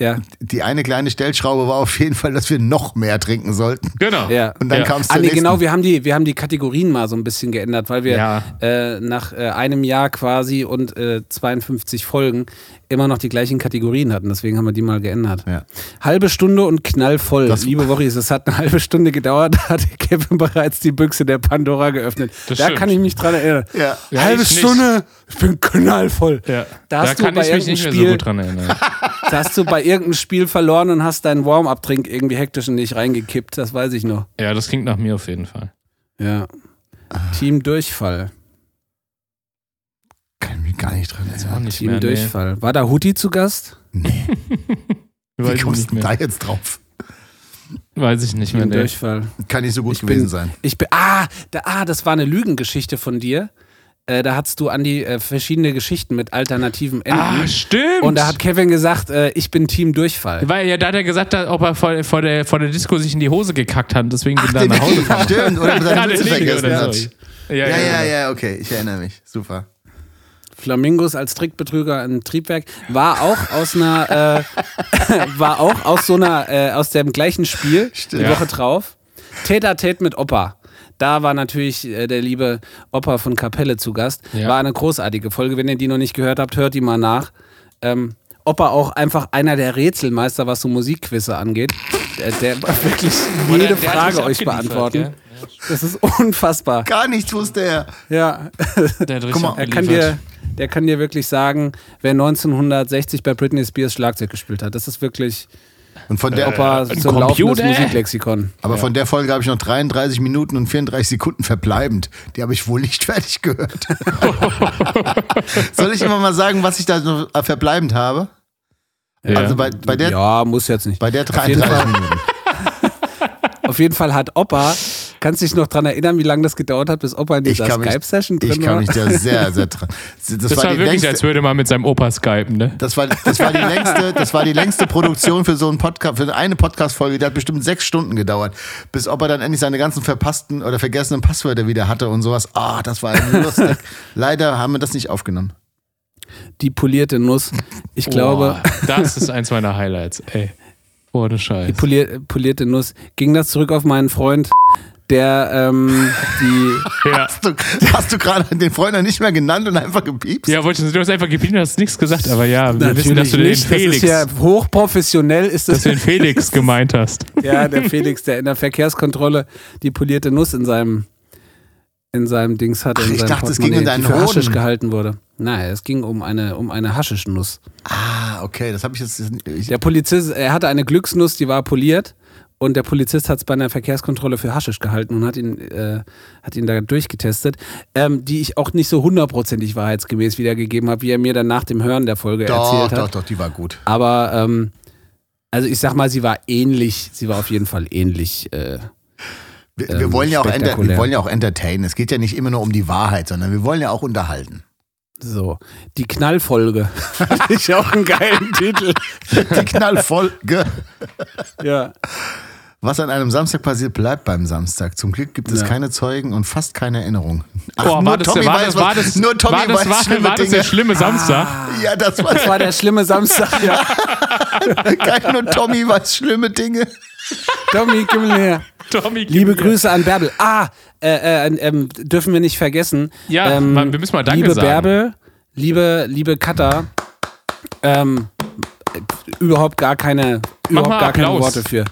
ja, die eine kleine Stellschraube war auf jeden Fall, dass wir noch mehr trinken sollten. Genau. ja. Und dann Ja. kam es Ah, zur nee, genau, wir haben, die, wir haben die Kategorien mal so ein bisschen geändert, weil wir Ja. äh, nach äh, einem Jahr quasi und äh, 52 Folgen immer noch die gleichen Kategorien hatten. Deswegen haben wir die mal geändert. Ja. Halbe Stunde und knallvoll. Das- Liebe Wochis, es hat eine halbe Stunde gedauert, <laughs> da hat Kevin bereits die Büchse der Pandora geöffnet. Das da stimmt. kann ich mich dran erinnern. Ja. Ja, halbe ich nicht. Stunde, ich bin knallvoll. Ja. Da hast du kann bei ich mich nicht mehr so gut dran erinnern. <laughs> Da hast du bei irgendeinem Spiel verloren und hast deinen Warm-Up-Trink irgendwie hektisch in dich reingekippt. Das weiß ich noch. Ja, das klingt nach mir auf jeden Fall. Ja. Team Durchfall. Kann ich mich gar nicht dran erinnern. nicht Team mehr, nee. Durchfall. War da Huti zu Gast? <laughs> Weiß Wie ich kommst du da jetzt drauf? Weiß ich nicht mehr. Team Nee. Durchfall. Kann nicht so gut Ich gewesen bin, sein. Ich bin, ah, da, ah, das war eine Lügengeschichte von dir. Äh, da hattest du an die äh, verschiedene Geschichten mit alternativen Enden. Ah, stimmt. und da hat Kevin gesagt, äh, ich bin Team Durchfall. Weil ja, da hat er gesagt, dass, ob er vor, vor, der, vor der Disco sich in die Hose gekackt hat. Deswegen bin ich Den dann nach Hause gefahren. Stimmt, oder seine <laughs> Ja, Mütze den Link vergessen oder hat. so. Ja, Ja, ja, ja. ja, okay, ich erinnere mich. Super. Flamingos als Trickbetrüger im Triebwerk war auch aus einer, äh, <laughs> war auch aus so einer, äh, aus dem gleichen Spiel die Ja. Woche drauf. Täter Tät mit Opa. Da war natürlich äh, der liebe Opa von Kapelle zu Gast. Ja. War eine großartige Folge. Wenn ihr die noch nicht gehört habt, hört die mal nach. Ähm, Opa auch einfach einer der Rätselmeister, was so Musikquizze angeht. Der, der wirklich <laughs> jede der- der Frage euch beantworten. gell? Das ist unfassbar. Gar nichts wusste er. Ja, Der hat Guck mal, er kann dir, der kann dir wirklich sagen, wer 1960 bei Britney Spears Schlagzeug gespielt hat. Das ist wirklich Und von der, Opa, so ein laufendes Computer? Musiklexikon. aber von der Folge habe ich noch 33 Minuten und 34 Sekunden verbleibend. Die habe ich wohl nicht <laughs> fertig gehört. <laughs> Soll ich immer mal sagen, was ich da noch äh, verbleibend habe? Ja. Also bei, bei der, ja, muss jetzt nicht. bei der Auf jeden 33 Fall. Minuten. <laughs> Auf jeden Fall hat Opa, kannst du dich noch dran erinnern, wie lange das gedauert hat, bis Opa in dieser Skype-Session drin ich kann war? mich da sehr, sehr dran. <laughs> Das, Das war, die wirklich, längste, als würde man mit seinem Opa skypen, ne? das war, das war die längste, <laughs> das war die längste Produktion für so einen Podcast, für eine Podcast-Folge. Die hat bestimmt sechs Stunden gedauert, bis Opa dann endlich seine ganzen verpassten oder vergessenen Passwörter wieder hatte und sowas. Ah, das war lustig. <laughs> Leider haben wir das nicht aufgenommen. Die polierte Nuss. Ich glaube, das ist eins meiner Highlights, ey. Ohne die Scheiß. polier, polierte Nuss. Ging das zurück auf meinen Freund, der ähm, die <laughs> Ja. Hast du, hast du gerade den Freund noch nicht mehr genannt und einfach gepiepst? Ja, wollte ich, du hast einfach geblieben, du hast nichts gesagt, aber ja, wir wissen, dass du den nicht. Felix, Das ist ja hochprofessionell, ist dass das. du den Felix <laughs> gemeint hast. Ja, der Felix, der in der Verkehrskontrolle die polierte Nuss in seinem in seinem Dings hatte. Ach, in ich dachte, es ging in Portemonnaie, deinen für Haschisch Hoden. gehalten wurde. Nein, es ging um eine um eine Haschischnuss. Ah, okay, das habe ich jetzt. Ich, Der Polizist, er hatte eine Glücksnuss, die war poliert. Und der Polizist hat es bei einer Verkehrskontrolle für Haschisch gehalten und hat ihn, äh, hat ihn da durchgetestet, ähm, die ich auch nicht so hundertprozentig wahrheitsgemäß wiedergegeben habe, wie er mir dann nach dem Hören der Folge doch, erzählt hat. doch, doch, die war gut. Aber ähm, also ich sag mal, sie war ähnlich, sie war auf jeden Fall ähnlich. Äh, Wir, wir, Ähm, wollen ja auch enter, wir wollen ja auch entertainen. Es geht ja nicht immer nur um die Wahrheit, sondern wir wollen ja auch unterhalten. so. Die Knallfolge. <laughs> Fand ich auch einen geilen Titel. Die Knallfolge. Ja. Was an einem Samstag passiert, bleibt beim Samstag. Zum Glück gibt es Ja. keine Zeugen und fast keine Erinnerung. Ach, Boah, war das, war, das, war, das, nur Tommy war, das, weiß war, schlimme war das der schlimme Samstag? Ja, das war Das war der schlimme Samstag. Ja. <laughs> kein nur Tommy weiß schlimme Dinge. Tommy, komm her. Tommy, Liebe Grüße an Bärbel. Ah, äh, äh, ähm, dürfen wir nicht vergessen. Ja, ähm, wir müssen mal Danke Liebe sagen. Bärbel, liebe, liebe Katha, ähm, äh, überhaupt gar keine, überhaupt gar keine. Worte für.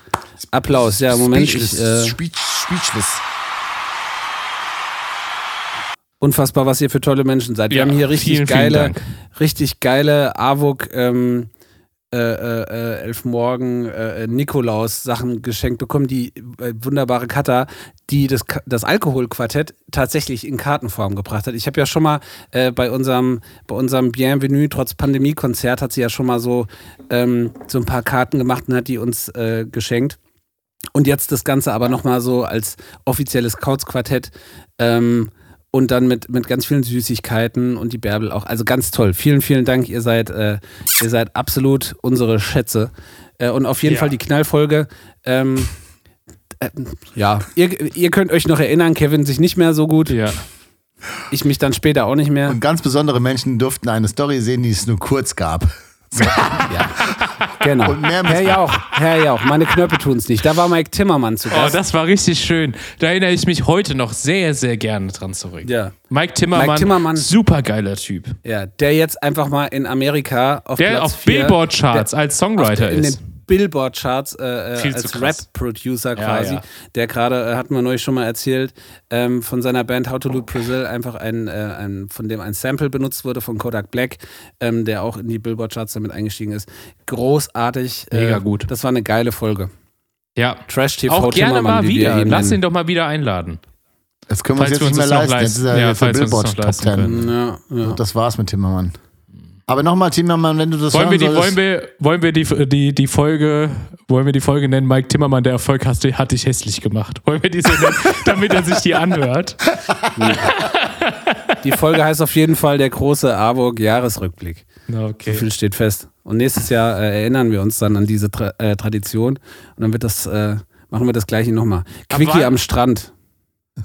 Applaus, ja, Moment. Speechless. Ich, äh, Speech, speechless. unfassbar, was ihr für tolle Menschen seid. Wir Ja, haben hier richtig vielen, vielen geile, Dank. richtig geile AWOK, ähm, äh, äh, äh, elf Morgen äh, Nikolaus Sachen geschenkt bekommen, die äh, wunderbare Katha, die das, das Alkoholquartett tatsächlich in Kartenform gebracht hat. Ich habe ja schon mal äh, bei unserem bei unserem Bienvenue trotz Pandemie-Konzert hat sie ja schon mal so ähm, so ein paar Karten gemacht und hat die uns äh, geschenkt. Und jetzt das Ganze aber nochmal so als offizielles Couch-Quartett ähm, und dann mit, mit ganz vielen Süßigkeiten und die Bärbel auch. Also ganz toll. Vielen, vielen Dank. Ihr seid, äh, ihr seid absolut unsere Schätze. Äh, und auf jeden Ja. Fall die Knallfolge. Ähm, äh, ja, ihr, ihr könnt euch noch erinnern, Kevin sich nicht mehr so gut. Ja. Ich mich dann später auch nicht mehr. Und ganz besondere Menschen durften eine Story sehen, die es nur kurz gab. <laughs> Genau. Und mehr Herr Jauch, Herr Jauch, meine Knöpfe tun es nicht. Da war Mike Timmermann zu Oh, Gast. das war richtig schön. Da erinnere ich mich heute noch sehr, sehr gerne dran zurück. ja. Mike Timmermann, Mike Timmermann. super geiler Typ. Ja, der jetzt einfach mal in Amerika auf Der Platz auf vier- Billboard-Charts der- als auf Songwriter in ist. Billboard-Charts äh, äh, als. Rap-Producer Ja, quasi, ja. der gerade, äh, hatten wir neulich schon mal erzählt, ähm, von seiner Band How to Loot Brazil einfach ein, äh, ein, von dem ein Sample benutzt wurde von Kodak Black, ähm, der auch in die Billboard-Charts damit eingestiegen ist. Großartig. Äh, Mega gut. Das war eine geile Folge. Ja. Trash TV Auch gerne Timmermann, mal wieder. Lass ihn doch mal wieder einladen. Das können wir uns jetzt wir nicht mehr das leisten. Jetzt ist er leisten. Ja, jetzt das Billboard Top 10. Ja, ja. Das war's mit Timmermann. Aber nochmal, Timmermann, wenn du das Wollen wir, die, solltest, wollen, wir, wollen wir die, die, die Folge, wollen wir die Folge nennen, Mike Timmermann, der Erfolg hat, hat dich hässlich gemacht. Wollen wir die so nennen, <laughs> damit er sich die anhört? Die Folge heißt auf jeden Fall der große Arburg Jahresrückblick. Na, So okay. viel steht fest. Und nächstes Jahr äh, erinnern wir uns dann an diese Tra äh, Tradition und dann wird das, äh, machen wir das gleiche nochmal. Quickie am Strand.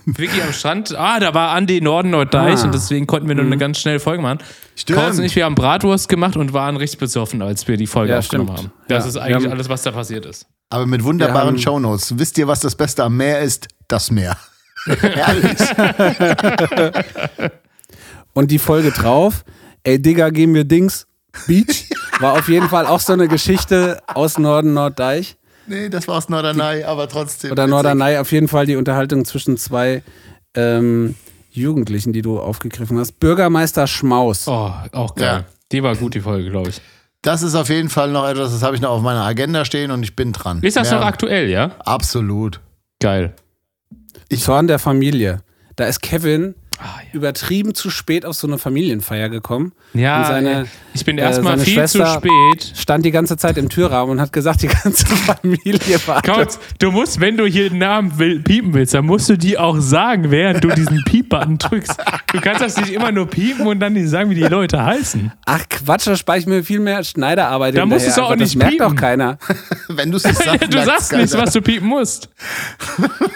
Vicky am Strand, ah, da war Andi Norden Norddeich Ah. und deswegen konnten wir nur eine ganz schnelle Folge machen. Stimmt. Kauz und ich, wir haben Bratwurst gemacht und waren richtig besoffen, als wir die Folge Ja, aufgenommen stimmt. haben. Das Ja, ist eigentlich haben- alles, was da passiert ist. aber mit wunderbaren Shownotes. Wisst ihr, was das Beste am Meer ist? Das Meer. <laughs> Herrlich. <laughs> Und die Folge drauf, ey Digga, gehen wir Dings, Beach, war auf jeden Fall auch so eine Geschichte aus Norden Norddeich. Nee, das war aus Norderney, aber trotzdem. Oder. Norderney auf jeden Fall die Unterhaltung zwischen zwei ähm, Jugendlichen, die du aufgegriffen hast. Bürgermeister Schmaus. Oh, auch geil. Ja. Die war gut, die Folge, glaube ich. Das ist auf jeden Fall noch etwas, das habe ich noch auf meiner Agenda stehen und ich bin dran. Ist das Ja, noch aktuell, ja? Absolut. Geil. Zorn der Familie. Da ist Kevin Ah, ja. übertrieben zu spät auf so eine Familienfeier gekommen. Ja, seine, ich bin äh, erstmal seine viel Schwester- zu spät. stand die ganze Zeit im Türrahmen und hat gesagt, die ganze <laughs> Familie war. Kautz, du musst, wenn du hier einen Namen will, piepen willst, dann musst du die auch sagen, während du diesen Piep-Button drückst. Du kannst das nicht immer nur piepen und dann nicht sagen, wie die Leute heißen. Ach Quatsch, da spare ich mir viel mehr Schneiderarbeit. Da musst hinterher. du's auch Einfach, nicht Das merkt piepen. doch keiner. <laughs> Wenn du es nicht <laughs> sagst, du sagst nicht, keiner. was du piepen musst.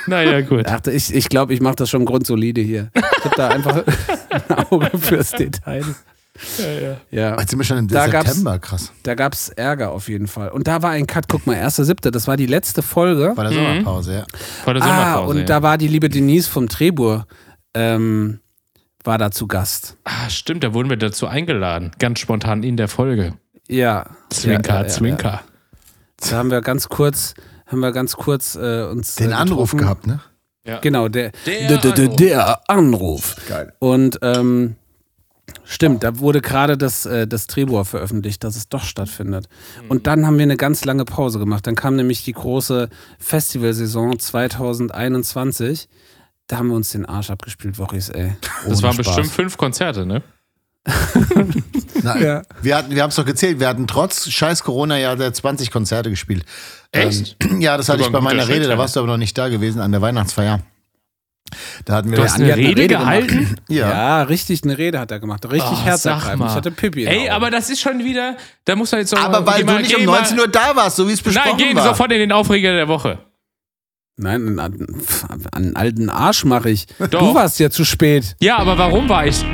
naja, gut. Ach, ich ich, glaube, ich mache das schon grundsolide hier. Da einfach <laughs> ein Auge fürs Detail. Ja, Jetzt sind wir schon im Da gab's- September, krass. da gab es Ärger auf jeden Fall. Und da war ein Cut, guck mal, 1.7., das war die letzte Folge. Bei der Sommerpause, ja. Vor der Ah, Sommerpause. und ja. da war die liebe Denise vom Trebur, ähm, war da zu Gast. ah, stimmt, da wurden wir dazu eingeladen. Ganz spontan in der Folge. Ja. Zwinker, ja, ja, ja, Zwinker. Ja. Da haben wir ganz kurz, haben wir ganz kurz äh, uns Den äh, Anruf gehabt, ne? Genau, der, Der der, der, Anruf. der Anruf. Geil. Und ähm, stimmt, da wurde gerade das, äh, das Drehbuch veröffentlicht, dass es doch stattfindet. Und dann haben wir eine ganz lange Pause gemacht. Dann kam nämlich die große Festivalsaison 2021. Da haben wir uns den Arsch abgespielt, Wochis, ey. Das Ohne waren Spaß. bestimmt fünf Konzerte, ne? <laughs> Nein, Ja. wir, hatten, wir haben es doch gezählt. Wir hatten trotz scheiß Corona ja der 20 Konzerte gespielt. Echt? Ähm, <clears throat> ja, das hatte ich bei meiner Rede, da warst du aber noch nicht da gewesen, an der Weihnachtsfeier. Da hatten wir Du das- hast eine Rede, eine Rede gehalten? <clears throat> ja. Ja, richtig, eine Rede hat er gemacht. Richtig Oh, herzergreifend. mal. Ich hatte Pipi. Ey, aber das ist schon wieder, da muss man jetzt auch Aber weil du mal- nicht um mal- 19 Uhr da warst, so wie es besprochen Nein, gehen war. sofort in den Aufreger der Woche. Nein, an, an einen alten Arsch mache ich. Doch. Du warst ja zu spät. Ja, aber warum war ich,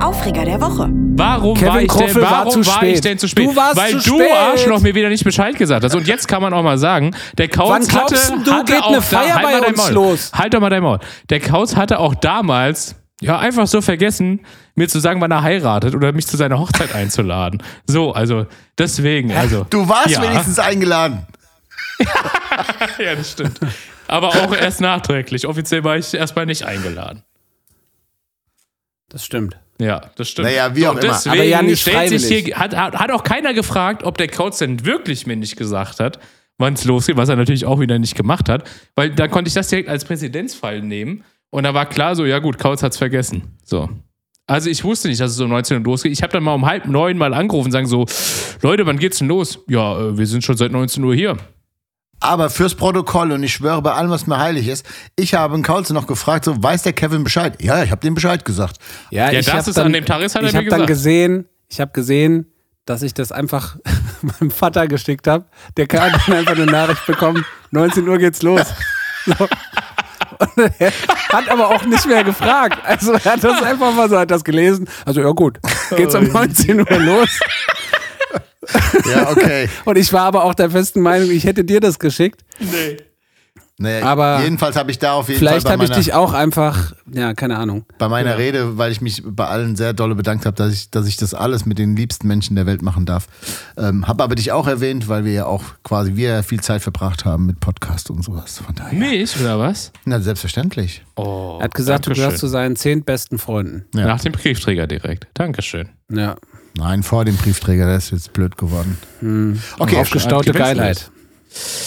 Aufreger der Woche. warum Kevin war ich denn, Kroffel war warum zu war ich spät. denn zu spät? Du warst Weil zu du spät. Arschloch mir wieder nicht Bescheid gesagt hast. Und jetzt kann man auch mal sagen, der Kauz Wann hatte, du, hatte geht auch eine Feier halt bei uns Maul. los? Halt doch mal dein Maul. Der Kauz hatte auch damals ja einfach so vergessen, mir zu sagen, wann er heiratet oder mich zu seiner Hochzeit <laughs> einzuladen. So, also deswegen, also Du warst ja. wenigstens eingeladen. <laughs> Ja, das stimmt. Aber auch erst nachträglich. Offiziell war ich erstmal nicht eingeladen. Das stimmt. Ja, das stimmt. Naja, wie auch und immer. Deswegen Aber ja nicht stellt sich freiwillig. hier, hat, hat, hat auch keiner gefragt, ob der Kauz denn wirklich mir nicht gesagt hat, wann es losgeht, was er natürlich auch wieder nicht gemacht hat, weil da konnte ich das direkt als Präzedenzfall nehmen und da war klar so, ja gut, Kauz hat's vergessen. So. Also ich wusste nicht, dass es so 19 Uhr losgeht. Ich habe dann mal um halb neun mal angerufen und sagen so, Leute, wann geht's denn los? Ja, äh, wir sind schon seit 19 Uhr hier. Aber fürs Protokoll und ich schwöre bei allem, was mir heilig ist, ich habe einen Kaulze noch gefragt, so, weiß der Kevin Bescheid? Ja, ich habe dem Bescheid gesagt. Ja, Ja, ich das hab ist dann, an dem Tag ist, er ich habe dann gesagt. gesehen, ich habe gesehen, dass ich das einfach <laughs> meinem Vater geschickt habe. Der hat dann <laughs> einfach eine Nachricht bekommen, 19 Uhr geht's los. So. Und er hat aber auch nicht mehr gefragt. Also er hat das einfach mal so, hat das gelesen. Also ja gut, geht's um 19 Uhr los. Ja, okay. <laughs> Und ich war aber auch der festen Meinung, ich hätte dir das geschickt. Nee. Nee, Aber jedenfalls habe ich da auf jeden Vielleicht Fall bei habe ich dich auch einfach, ja, keine Ahnung. bei meiner Rede, weil ich mich bei allen sehr dolle bedankt habe, dass ich, dass ich das alles mit den liebsten Menschen der Welt machen darf. Ähm, habe aber dich auch erwähnt, weil wir ja auch quasi wir ja viel Zeit verbracht haben mit Podcast und sowas. Von daher. Mich oder was? Na, selbstverständlich. Oh, Er hat gesagt, du gehörst zu seinen zehn besten Freunden. Ja. Nach dem Briefträger direkt. Dankeschön. Ja. Nein, vor dem Briefträger, der ist jetzt blöd geworden. Okay, Aufgestaute Geilheit.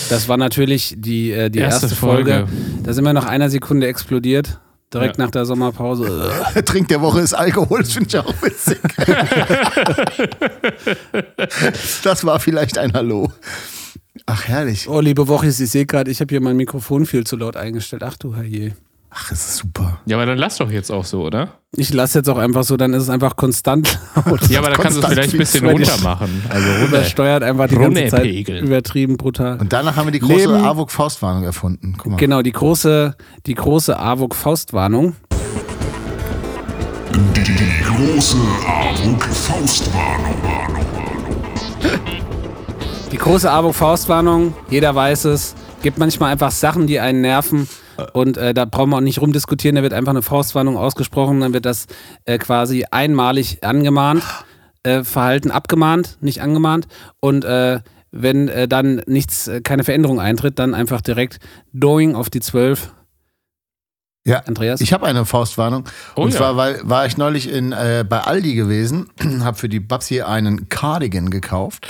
Das war natürlich die, äh, die erste, Erste Folge. Folge. Da sind wir nach einer Sekunde explodiert. Direkt Ja. nach der Sommerpause. <laughs> Trink der Woche ist Alkohol, das finde ich auch witzig. <laughs> das war vielleicht ein Hallo. Ach, herrlich. Oh, liebe Wochis, ich sehe gerade, ich habe hier mein Mikrofon viel zu laut eingestellt. Ach du Herrje. Ach, es ist super. Ja, aber dann lass doch jetzt auch so, oder? Ich lasse jetzt auch einfach so, dann ist es einfach konstant laut. <laughs> Ja, aber dann kannst du es vielleicht ein bisschen runter machen. Also runter. Übersteuert einfach die ganze Zeit. Übertrieben brutal. Und danach haben wir die große Leben- AWOK-Faustwarnung erfunden. Guck mal. Genau, die große, die große AWOK-Faustwarnung. Die, die große AWOK-Faustwarnung. Die große AWOK-Faustwarnung, jeder weiß es, gibt manchmal einfach Sachen, die einen nerven. Und äh, da brauchen wir auch nicht rumdiskutieren, da wird einfach eine Faustwarnung ausgesprochen, dann wird das äh, quasi einmalig angemahnt, äh, Verhalten abgemahnt, nicht angemahnt. Und äh, wenn äh, dann nichts, äh, keine Veränderung eintritt, dann einfach direkt Doing auf die 12. Ja, Andreas? ich habe eine Faustwarnung. Oh und ja. zwar weil, war ich neulich in, äh, bei Aldi gewesen, <clears throat> habe für die Babsi einen Cardigan gekauft.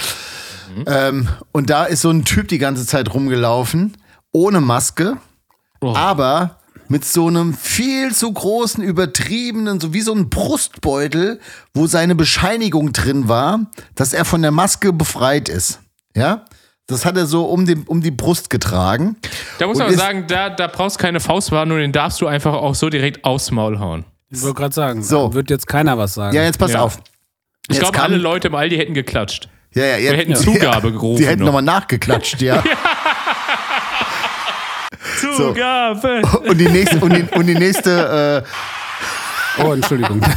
Mhm. Ähm, und da ist so ein Typ die ganze Zeit rumgelaufen, ohne Maske, Oh. aber mit so einem viel zu großen, übertriebenen, so wie so ein Brustbeutel, wo seine Bescheinigung drin war, dass er von der Maske befreit ist. Ja? Das hat er so um die, um die Brust getragen. Da muss man sagen, da, da brauchst du keine Faustwarnung, den darfst du einfach auch so direkt aufs Maul hauen. Ich wollte gerade sagen, So. wird jetzt keiner was sagen. Ja, jetzt pass Ja. auf. Ich glaube, alle Leute im Aldi hätten geklatscht. Ja, ja, Wir hätten Zugabe gerufen <laughs> Die hätten noch. nochmal nachgeklatscht, ja. <laughs> <laughs> Zugabe! <laughs> Und die nächste, und die, und die nächste, Oh, Entschuldigung. <laughs>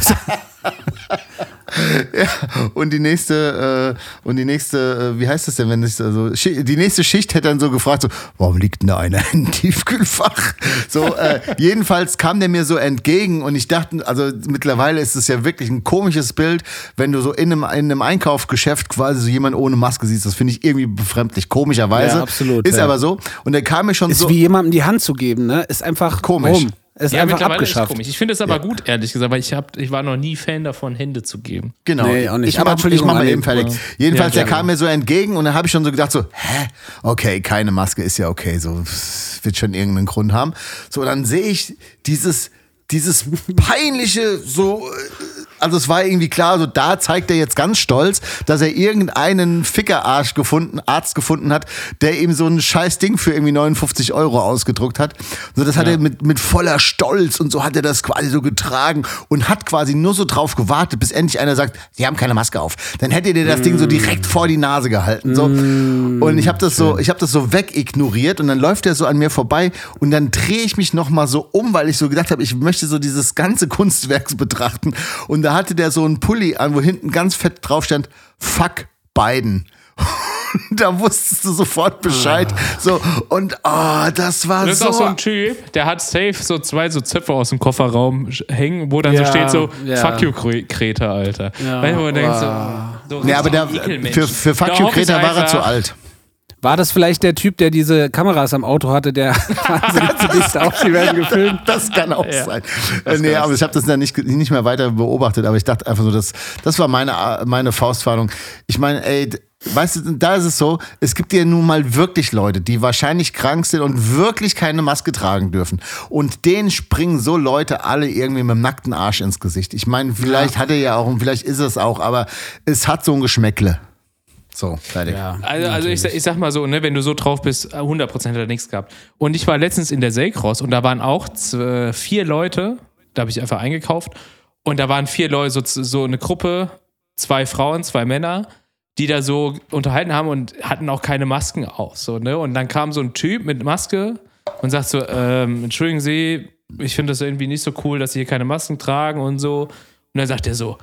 <laughs> äh, und die nächste, äh, und die nächste, äh, wie heißt das denn, wenn es also, die nächste Schicht hätte dann so gefragt, so, warum liegt denn da einer im <laughs> Tiefkühlfach? So, äh, jedenfalls kam der mir so entgegen und ich dachte, also mittlerweile ist es ja wirklich ein komisches Bild, wenn du so in einem, in einem Einkaufsgeschäft quasi so jemand ohne Maske siehst. Das finde ich irgendwie befremdlich, komischerweise. Ja, absolut, Ist ja. aber so. Und der kam mir schon ist so. wie jemandem die Hand zu geben, ne? Ist einfach Komisch. Rum. Ist Ja, einfach mittlerweile ist abgeschafft. komisch. Ich finde es aber gut, ehrlich gesagt, weil ich, hab, ich war noch nie Fan davon, Hände zu geben. Genau. Nee, auch nicht. Ich Aber ich mach mal eben fertig. ja. Jedenfalls, Ja, der kam mir so entgegen und dann habe ich schon so gedacht so, hä? Okay, keine Maske ist ja okay, so wird schon irgendeinen Grund haben. So, dann sehe ich dieses dieses peinliche so äh, also es war irgendwie klar, so da zeigt er jetzt ganz stolz, dass er irgendeinen Fickerarsch gefunden, Arzt gefunden hat, der ihm so ein scheiß Ding für irgendwie 59 Euro ausgedruckt hat. So, das hat er mit, mit voller Stolz und so hat er das quasi so getragen und hat quasi nur so drauf gewartet, bis endlich einer sagt, sie haben keine Maske auf. Dann hätte dir das Ding so direkt vor die Nase gehalten. So. Und ich habe das so, ich habe das so wegignoriert und dann läuft er so an mir vorbei und dann drehe ich mich noch mal so um, weil ich so gedacht habe, ich möchte so dieses ganze Kunstwerk betrachten. Und da hatte der so einen Pulli an, wo hinten ganz fett drauf stand, fuck Biden. <laughs> da wusstest du sofort Bescheid. So, und oh, das war Das ist so. auch so ein Typ, der hat safe so zwei so Zöpfe aus dem Kofferraum hängen, wo dann Ja, so steht so, ja. fuck you, Kre- Kreta, Alter. Ja, Weißt du, wo du denkst so, so nee, aber der, für, für Fuck you Greta war er zu alt. War das vielleicht der Typ, der diese Kameras am Auto hatte, der <laughs> wahnsinnig zu dicht auf sie werden gefilmt? Das kann auch Ja. sein. Äh, nee, aber ich habe das dann nicht, nicht mehr weiter beobachtet, aber ich dachte einfach so, das, das war meine, meine Faustwarnung. Ich meine, ey, weißt du, da ist es so, es gibt ja nun mal wirklich Leute, die wahrscheinlich krank sind und wirklich keine Maske tragen dürfen. Und denen springen so Leute alle irgendwie mit dem nackten Arsch ins Gesicht. Ich meine, vielleicht hat er ja auch und vielleicht ist es auch, aber es hat so ein Geschmäckle. So, fertig. Also, also ich, sag- ich sag mal so, ne, wenn du so drauf bist, 100% hat er nichts gehabt. Und ich war letztens in der Selkross und da waren auch z- vier Leute, da habe ich einfach eingekauft und da waren vier Leute, so, so eine Gruppe, zwei Frauen, zwei Männer, die da so unterhalten haben und hatten auch keine Masken auf. So, ne? Und dann kam so ein Typ mit Maske und sagt so, ähm, entschuldigen Sie, ich finde das irgendwie nicht so cool, dass Sie hier keine Masken tragen und so. Und dann sagt er so,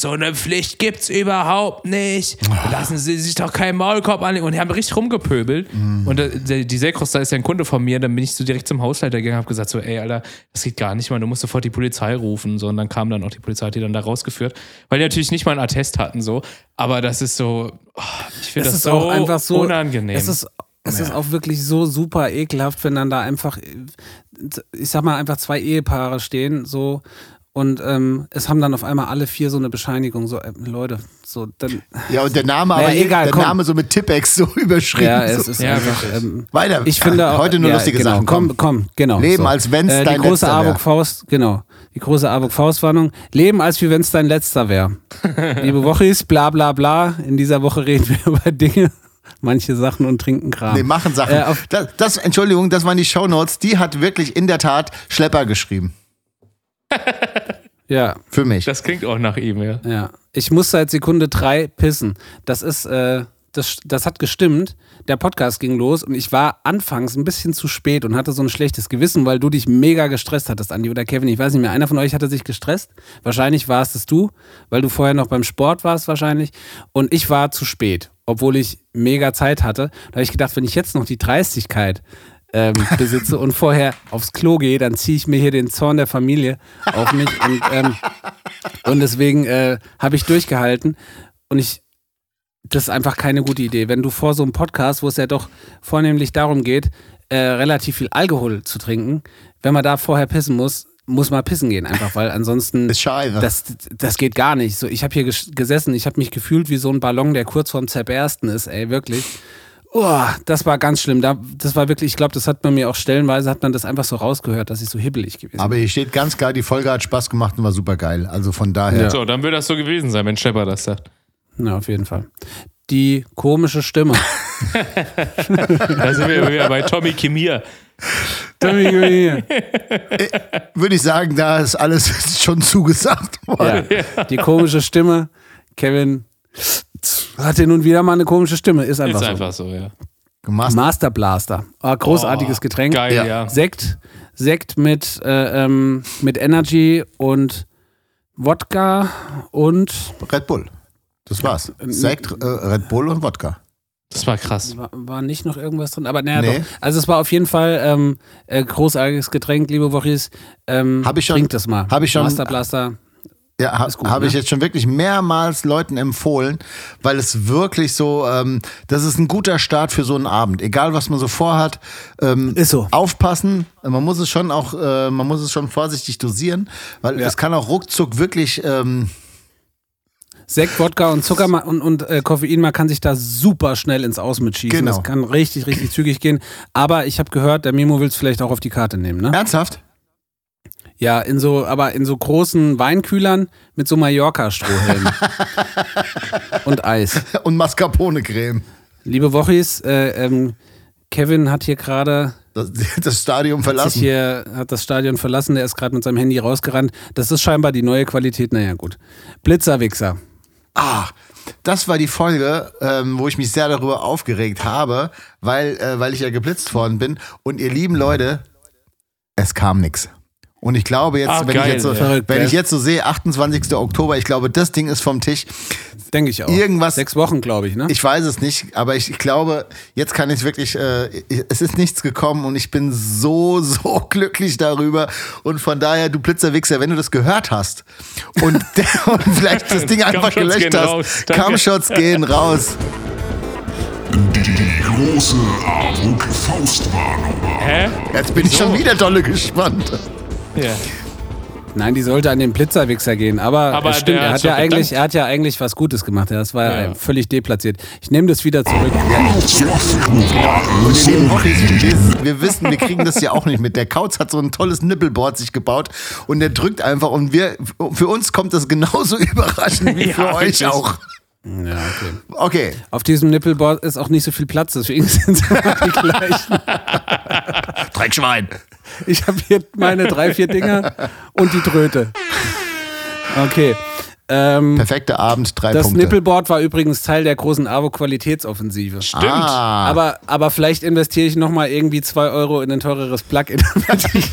so eine Pflicht gibt's überhaupt nicht. <laughs> Lassen Sie sich doch keinen Maulkorb anlegen. Und die haben richtig rumgepöbelt. Und der, der, die Selkross, da ist ja ein Kunde von mir. Dann bin ich so direkt zum Hausleiter gegangen und habe gesagt: so, ey, Alter, das geht gar nicht, man. Du musst sofort die Polizei rufen. So, und dann kam dann auch die Polizei, hat die dann da rausgeführt. Weil die natürlich nicht mal einen Attest hatten. so. Aber das ist so, oh, ich finde das ist so, einfach so unangenehm. Es ist, es ist auch wirklich so super ekelhaft, wenn dann da einfach, ich sag mal, einfach zwei Ehepaare stehen, so. Und ähm, es haben dann auf einmal alle vier so eine Bescheinigung, so, äh, Leute, so, dann. Ja, und der Name <laughs> Naja, aber egal, der komm. Name so mit Tippex so <laughs> überschrieben. Ja, es so. ist Ja, einfach. Ähm, Weiter. ich finde auch, Heute nur ja, lustige genau, Sachen. Komm, komm, genau. Leben, als wenn's äh, dein Die große letzter wär. Arburg Faust, genau. Die große Arburg Faustwarnung. Leben, als wie wenn es dein letzter wäre. <laughs> Liebe Wochis, bla bla bla. In dieser Woche reden wir über Dinge, manche Sachen und trinken Kram. Nee, machen Sachen. Äh, das, das, Entschuldigung, das waren die Shownotes. Die hat wirklich in der Tat Schlepper geschrieben. Ja, Für mich. das klingt auch nach ihm, ja. ja. Ich muss seit Sekunde drei pissen. Das ist, äh, das, das hat gestimmt. Der Podcast ging los und ich war anfangs ein bisschen zu spät und hatte so ein schlechtes Gewissen, weil du dich mega gestresst hattest, Andi oder Kevin. Ich weiß nicht mehr, einer von euch hatte sich gestresst. Wahrscheinlich warst es du, weil du vorher noch beim Sport warst wahrscheinlich. Und ich war zu spät, obwohl ich mega Zeit hatte. Da habe ich gedacht, wenn ich jetzt noch die Dreistigkeit ähm, besitze und vorher aufs Klo gehe, dann ziehe ich mir hier den Zorn der Familie auf mich. Und, ähm, und deswegen äh, habe ich durchgehalten. Und ich das ist einfach keine gute Idee. Wenn du vor so einem Podcast, wo es ja doch vornehmlich darum geht, äh, relativ viel Alkohol zu trinken, wenn man da vorher pissen muss, muss man pissen gehen einfach, weil ansonsten Ist scheiße. das, das geht gar nicht. So, ich habe hier ges- gesessen, ich habe mich gefühlt wie so ein Ballon, der kurz vorm Zerbersten ist, ey, wirklich. Oh, das war ganz schlimm. Da, das war wirklich, ich glaube, das hat man mir auch stellenweise, hat man das einfach so rausgehört, dass ich so hibbelig gewesen bin. Aber hier steht ganz klar, die Folge hat Spaß gemacht und war super geil. Also von daher. So, dann wird das so gewesen sein, wenn Shepard das sagt. Ja, auf jeden Fall. Die komische Stimme. <laughs> <laughs> Da sind wir wieder bei Tommy Kimir. Würde ich sagen, da ist alles <laughs> schon zugesagt worden. ja, die komische Stimme. Kevin hatte nun wieder mal eine komische Stimme. Ist einfach Ist so. einfach so, ja. Gemacht. Master Blaster. Ah, großartiges Oh, Getränk. Geil, Ja. ja. Sekt, Sekt mit, äh, ähm, mit Energy und Wodka und Red Bull. Das war's. Sekt, äh, Red Bull und Wodka. Das war krass. war, war nicht noch irgendwas drin, aber naja, Nee. doch. Also es war auf jeden Fall ähm, äh, großartiges Getränk, liebe Wochis. Ähm, Hab ich schon- Trinkt das mal. hab ich schon- Master Blaster. Ja, ha, habe ne? ich jetzt schon wirklich mehrmals Leuten empfohlen, weil es wirklich so, ähm, das ist ein guter Start für so einen Abend. Egal, was man so vorhat, ähm, Ist so. aufpassen. Man muss es schon auch, äh, man muss es schon vorsichtig dosieren, weil Ja. es kann auch ruckzuck wirklich, ähm, Sekt, Wodka und Zucker und, und äh, Koffein, man kann sich da super schnell ins Aus mitschießen. Genau. Das kann richtig, richtig zügig gehen. Aber ich habe gehört, der Mimo will es vielleicht auch auf die Karte nehmen, ne? ernsthaft? Ja, in so, aber in so großen Weinkühlern mit so Mallorca-Strohhelm. <laughs> und Eis. Und Mascarpone-Creme. Liebe Wochis, äh, ähm, Kevin hat hier gerade Das, das Stadion verlassen. hier hat das Stadion verlassen, der ist gerade mit seinem Handy rausgerannt. Das ist scheinbar die neue Qualität. Naja, gut. Blitzerwichser. Ah, das war die Folge, ähm, wo ich mich sehr darüber aufgeregt habe, weil, äh, weil ich ja geblitzt worden bin. Und ihr lieben Leute, es kam nix. Und ich glaube jetzt, Ah, wenn, geil, ich jetzt so, ja. Verrückt, wenn ich jetzt so sehe, 28. Oktober, ich glaube, das Ding ist vom Tisch. Denke ich auch. Irgendwas- Sechs Wochen, glaube ich, ne? Ich weiß es nicht, aber ich, ich glaube, jetzt kann ich wirklich, äh, es ist nichts gekommen und ich bin so, <laughs> so glücklich darüber. Und von daher, du Blitzerwichser, wenn du das gehört hast und, <laughs> und vielleicht das Ding einfach gelöscht hast. Kampfshots gehen raus. Die, große Aruk Faustwarnung. Hä? Jetzt bin ich schon wieder dolle gespannt. Ja. Nein, die sollte an den Blitzerwichser gehen. Aber, Aber es stimmt, er hat ja eigentlich, er hat ja eigentlich was Gutes gemacht. Das war ja. Ja. völlig deplatziert. Ich nehme das wieder zurück. Wir, wissen, wir kriegen das ja auch nicht mit. Der Kauz hat so ein tolles Nippelboard sich gebaut und der drückt einfach und wir, für uns kommt das genauso <laughs> überraschend wie Ja, für euch wirklich. auch. Ja, okay. Okay, Auf diesem Nippelboard ist auch nicht so viel Platz, deswegen <laughs> sind es immer die gleichen. <laughs> Dreckschwein. Ich habe hier meine drei, vier Dinger und die Tröte. Okay. Ähm, Perfekter Abend, drei das Punkte. Nippelboard war übrigens Teil der großen AWO-Qualitätsoffensive. Stimmt. Ah, Aber, aber vielleicht investiere ich nochmal irgendwie zwei Euro in ein teureres Plugin. <laughs>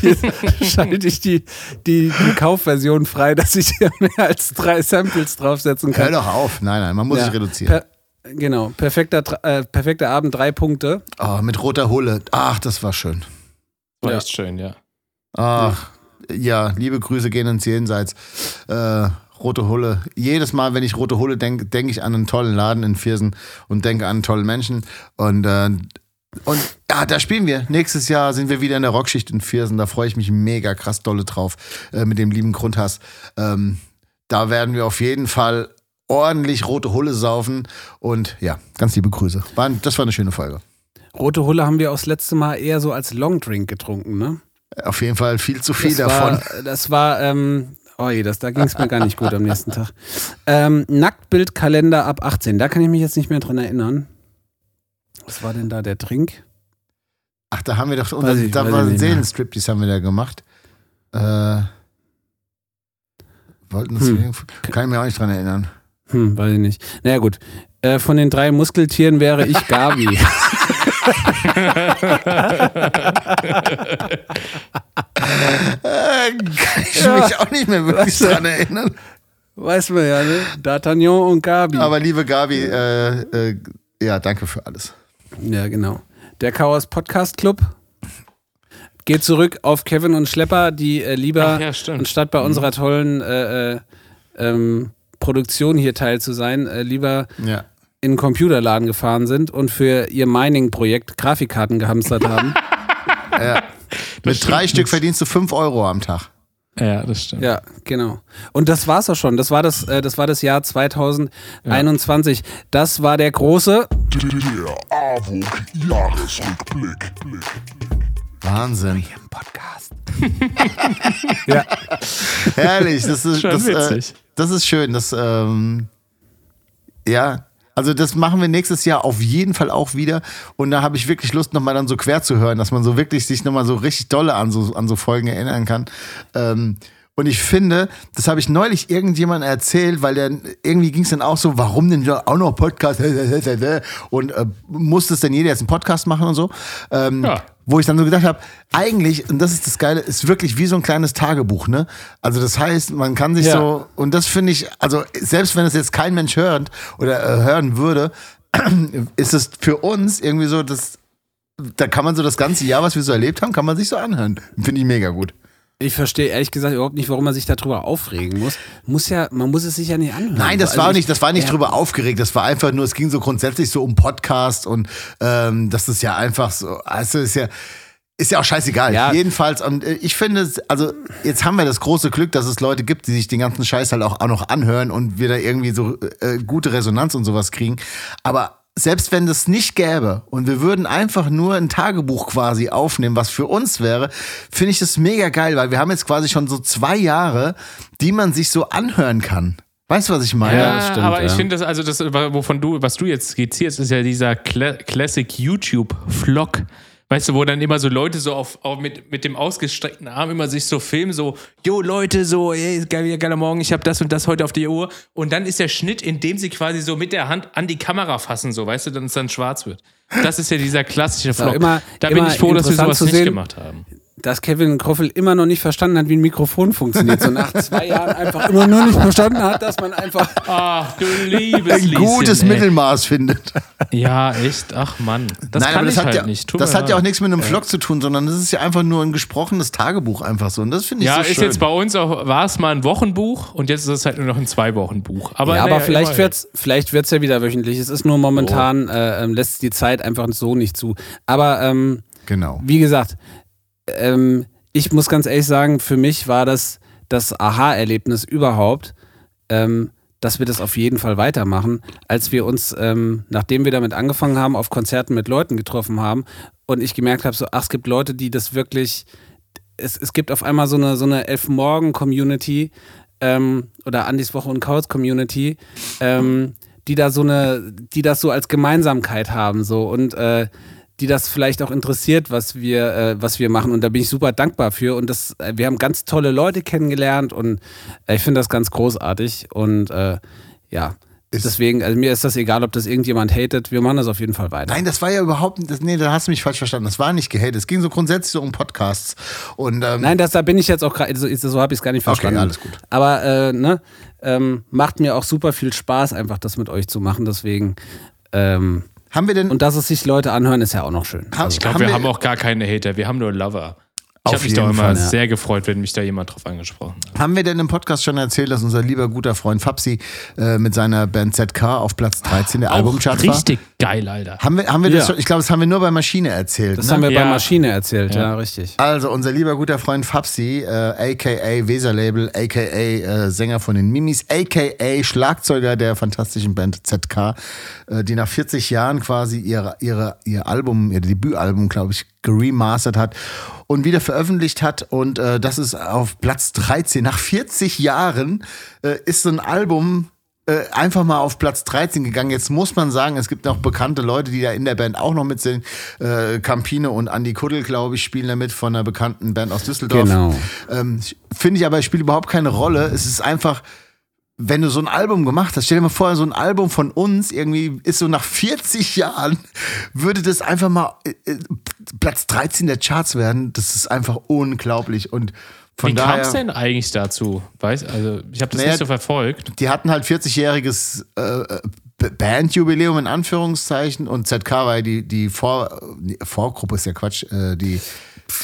<laughs> Schalte ich die, die, die Kaufversion frei, dass ich hier mehr als drei Samples draufsetzen hör kann. doch auf. Nein, nein, man muss Ja. sich reduzieren. Per, genau, perfekter, äh, perfekter Abend, drei Punkte. Oh, mit roter Hulle. Ach, das war schön. War Ja. echt schön, ja. Ach, ja, liebe Grüße gehen ins Jenseits. Äh, rote Hulle. Jedes Mal, wenn ich rote Hulle denke, denke ich an einen tollen Laden in Viersen und denke an tolle Menschen. Und, äh, und ja, da spielen wir. Nächstes Jahr sind wir wieder in der Rockschicht in Viersen. Da freue ich mich mega krass dolle drauf äh, mit dem lieben Grundhass. Ähm, da werden wir auf jeden Fall ordentlich rote Hulle saufen. Und ja, ganz liebe Grüße. War, das war eine schöne Folge. Rote Hulle haben wir auch das letzte Mal eher so als Longdrink getrunken, ne? Auf jeden Fall viel zu viel das davon. War, das war, ähm, oh je, das, da ging es mir gar nicht gut am nächsten Tag. Ähm, Nacktbildkalender ab 18, da kann ich mich jetzt nicht mehr dran erinnern. Was war denn da der Drink? Ach, da haben wir doch, Weiß ich- da war ein mehr. Seelenstriptease haben wir da gemacht. Äh, wollten uns, Hm. kann ich mir auch nicht dran erinnern. Hm, weiß ich nicht. Naja, gut. Äh, von den drei Muskeltieren wäre ich Gabi. <laughs> Kann ich mich auch nicht mehr wirklich dran erinnern. Weiß man ja, ne? D'Artagnan und Gabi. Aber liebe Gabi, äh, äh, ja, danke für alles. Ja, genau. Der Chaos Podcast Club geht zurück auf Kevin und Schlepper, die äh, lieber ja, anstatt bei unserer tollen äh, äh, ähm, Produktion hier teil zu sein, äh, lieber Ja. In einen Computerladen gefahren sind und für ihr Mining-Projekt Grafikkarten gehamstert <laughs> haben. Mit drei Stück verdienst du 5 Euro am Tag. Ja, das stimmt. Ja, genau. Und das war's auch schon. Das war das, äh, das war das Jahr 2021. Das war der große. Jahresrückblick. Wahnsinn. Podcast. <laughs> Ja. Herrlich. Das ist, Schon das, äh, das ist schön. Das, ähm, ja. Also das machen wir nächstes Jahr auf jeden Fall auch wieder. Und da habe ich wirklich Lust, nochmal dann so quer zu hören, dass man so wirklich sich nochmal so richtig dolle an so, an so Folgen erinnern kann. Ähm, und ich finde, das habe ich neulich irgendjemand erzählt, weil der irgendwie ging es dann auch so, warum denn auch noch Podcast? <laughs> Und äh, muss das denn jeder jetzt einen Podcast machen und so? Ähm, Ja. Wo ich dann so gedacht habe, eigentlich, und das ist das Geile, ist wirklich wie so ein kleines Tagebuch, ne? Also das heißt, man kann sich Ja. so, und das finde ich, also selbst wenn es jetzt kein Mensch hört oder äh, hören würde, <clears throat> ist es für uns irgendwie so, dass da kann man so das ganze Jahr, was wir so erlebt haben, kann man sich so anhören. Finde ich mega gut. Ich verstehe ehrlich gesagt überhaupt nicht, warum man sich darüber aufregen muss. Muss ja, man muss es sich ja nicht anhören. Nein, das Also war ich- nicht, das war nicht ja. drüber aufgeregt. Das war einfach nur, es ging so grundsätzlich so um Podcast und ähm, das ist ja einfach so, also ist ja, ist ja auch scheißegal. Ja. Jedenfalls, und äh, ich finde, also jetzt haben wir das große Glück, dass es Leute gibt, die sich den ganzen Scheiß halt auch, auch noch anhören und wir da irgendwie so äh, gute Resonanz und sowas kriegen. Aber selbst wenn das nicht gäbe und wir würden einfach nur ein Tagebuch quasi aufnehmen, was für uns wäre, finde ich das mega geil, weil wir haben jetzt quasi schon so zwei Jahre, die man sich so anhören kann. Weißt du, was ich meine? Ja, das stimmt, aber ich ja. finde das, also das, wovon du, was du jetzt skizzierst, ist ja dieser Cla Classic YouTube-Vlog. Weißt du, wo dann immer so Leute so auf, auf mit, mit dem ausgestreckten Arm immer sich so filmen, so, jo Leute, so, ey, geil, geiler Morgen, ich habe das und das heute auf die Uhr. Und dann ist der Schnitt, in dem sie quasi so mit der Hand an die Kamera fassen, so, weißt du, dann es dann schwarz wird. Das ist ja dieser klassische Vlog. immer- da bin ich froh, dass wir sowas nicht gemacht haben. Dass Kevin Kroffel immer noch nicht verstanden hat, wie ein Mikrofon funktioniert. So nach zwei Jahren einfach immer nur nicht verstanden hat, dass man einfach. Ach, du liebes Ein gutes Lieschen. Mittelmaß findet. Ja, echt, ach Mann. Das Nein, kann aber das ich hat, halt ja, nicht. Tut das hat ja auch nichts mit einem Vlog zu tun, sondern das ist ja einfach nur ein gesprochenes Tagebuch einfach so. Und das finde ich Ja, so ist schön. jetzt bei uns auch, war es mal ein Wochenbuch und jetzt ist es halt nur noch ein Zwei-Wochen-Buch. Aber, ja, aber naja, vielleicht immerhin. wird's, vielleicht wird's ja wieder wöchentlich. Es ist nur momentan, äh, ähm, lässt die Zeit einfach so nicht zu. Aber ähm, Genau. wie gesagt, ähm, ich muss ganz ehrlich sagen, für mich war das das Aha-Erlebnis überhaupt, ähm, dass wir das auf jeden Fall weitermachen, als wir uns, ähm, nachdem wir damit angefangen haben, auf Konzerten mit Leuten getroffen haben und ich gemerkt habe, so, ach, es gibt Leute, die das wirklich, es, es gibt auf einmal so eine, so eine Elfmorgen-Community ähm, oder Andis Woche und Kauz Community, ähm, die da so eine, die das so als Gemeinsamkeit haben, so. Und äh, die das vielleicht auch interessiert, was wir, äh, was wir machen. Und da bin ich super dankbar für. Und das, äh, wir haben ganz tolle Leute kennengelernt und äh, ich finde das ganz großartig. Und äh, ja, Ist- deswegen, also mir ist das egal, ob das irgendjemand hatet. Wir machen das auf jeden Fall weiter. Nein, das war ja überhaupt nicht, das, nee, da hast du mich falsch verstanden. Das war nicht gehatet. Es ging so grundsätzlich so um Podcasts. Und, ähm, Nein, das, da bin ich jetzt auch gerade, so, so habe ich es gar nicht verstanden. alles gut. Aber äh, ne, ähm, macht mir auch super viel Spaß, einfach das mit euch zu machen. Deswegen, ähm, haben wir denn und dass es sich Leute anhören, ist ja auch noch schön. haben, Ich glaube, wir haben auch gar keine Hater, wir haben nur Lover. Ich habe mich da immer Fall, ja. sehr gefreut, wenn mich da jemand drauf angesprochen hat. Haben wir denn im Podcast schon erzählt, dass unser lieber guter Freund Fabsi äh, mit seiner Band ZK auf Platz 13 der Albumcharts war? richtig geil, Alter. Haben wir, haben wir das Ja. schon? Ich glaube, das haben wir nur bei Maschine erzählt. Das ne? haben wir Ja. bei Maschine erzählt, ja, Ja. richtig. Also unser lieber guter Freund Fabsi, äh, aka Weser-Label, aka äh, Sänger von den Mimis, aka Schlagzeuger der fantastischen Band ZK, äh, die nach 40 Jahren quasi ihre, ihre, ihr Album, ihr Debütalbum, glaube ich, geremastert hat und wieder veröffentlicht hat. Und äh, das ist auf Platz 13. Nach 40 Jahren äh, ist so ein Album äh, einfach mal auf Platz 13 gegangen. Jetzt muss man sagen, es gibt noch bekannte Leute, die da in der Band auch noch mit sind. Äh, Campino und Andy Kuddel, glaube ich, spielen da mit von einer bekannten Band aus Düsseldorf. Genau. Ähm, Finde ich aber, spielt überhaupt keine Rolle. Es ist einfach, wenn du so ein Album gemacht hast, stell dir mal vor, so ein Album von uns irgendwie ist so nach 40 Jahren, würde das einfach mal äh, äh, Platz 13 der Charts werden. Das ist einfach unglaublich. Und von Wie kam es denn eigentlich dazu? Weiß, also, ich habe das Naja, nicht so verfolgt. die hatten halt 40-jähriges äh, B- Bandjubiläum in Anführungszeichen und ZK war ja die, die Vor, Vorgruppe ist ja Quatsch, äh, die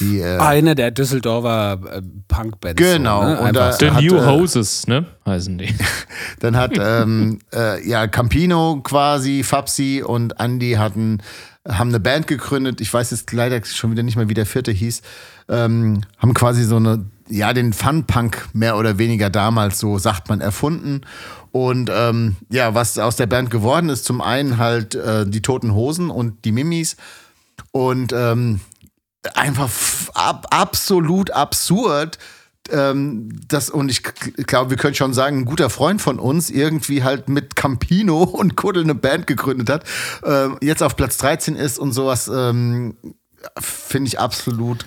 Die, äh, Eine der Düsseldorfer äh, Punkbands. Genau, So, ne? und da- The hat, New äh, Hoses, ne? Heißen die. <laughs> Dann hat ähm, äh, ja Campino quasi, Fabsi und Andy hatten haben eine Band gegründet. Ich weiß jetzt leider schon wieder nicht mehr, wie der vierte hieß. Ähm, haben quasi so eine, ja, den Fun-Punk mehr oder weniger damals, so sagt man, erfunden. Und ähm, ja, was aus der Band geworden ist, zum einen halt äh, die Toten Hosen und die Mimis. Und ähm, einfach ab, absolut absurd. Ähm, das, und ich glaube, wir können schon sagen, ein guter Freund von uns irgendwie halt mit Campino <laughs> und Kuddel eine Band gegründet hat, ähm, jetzt auf Platz 13 ist und sowas, ähm, finde ich absolut,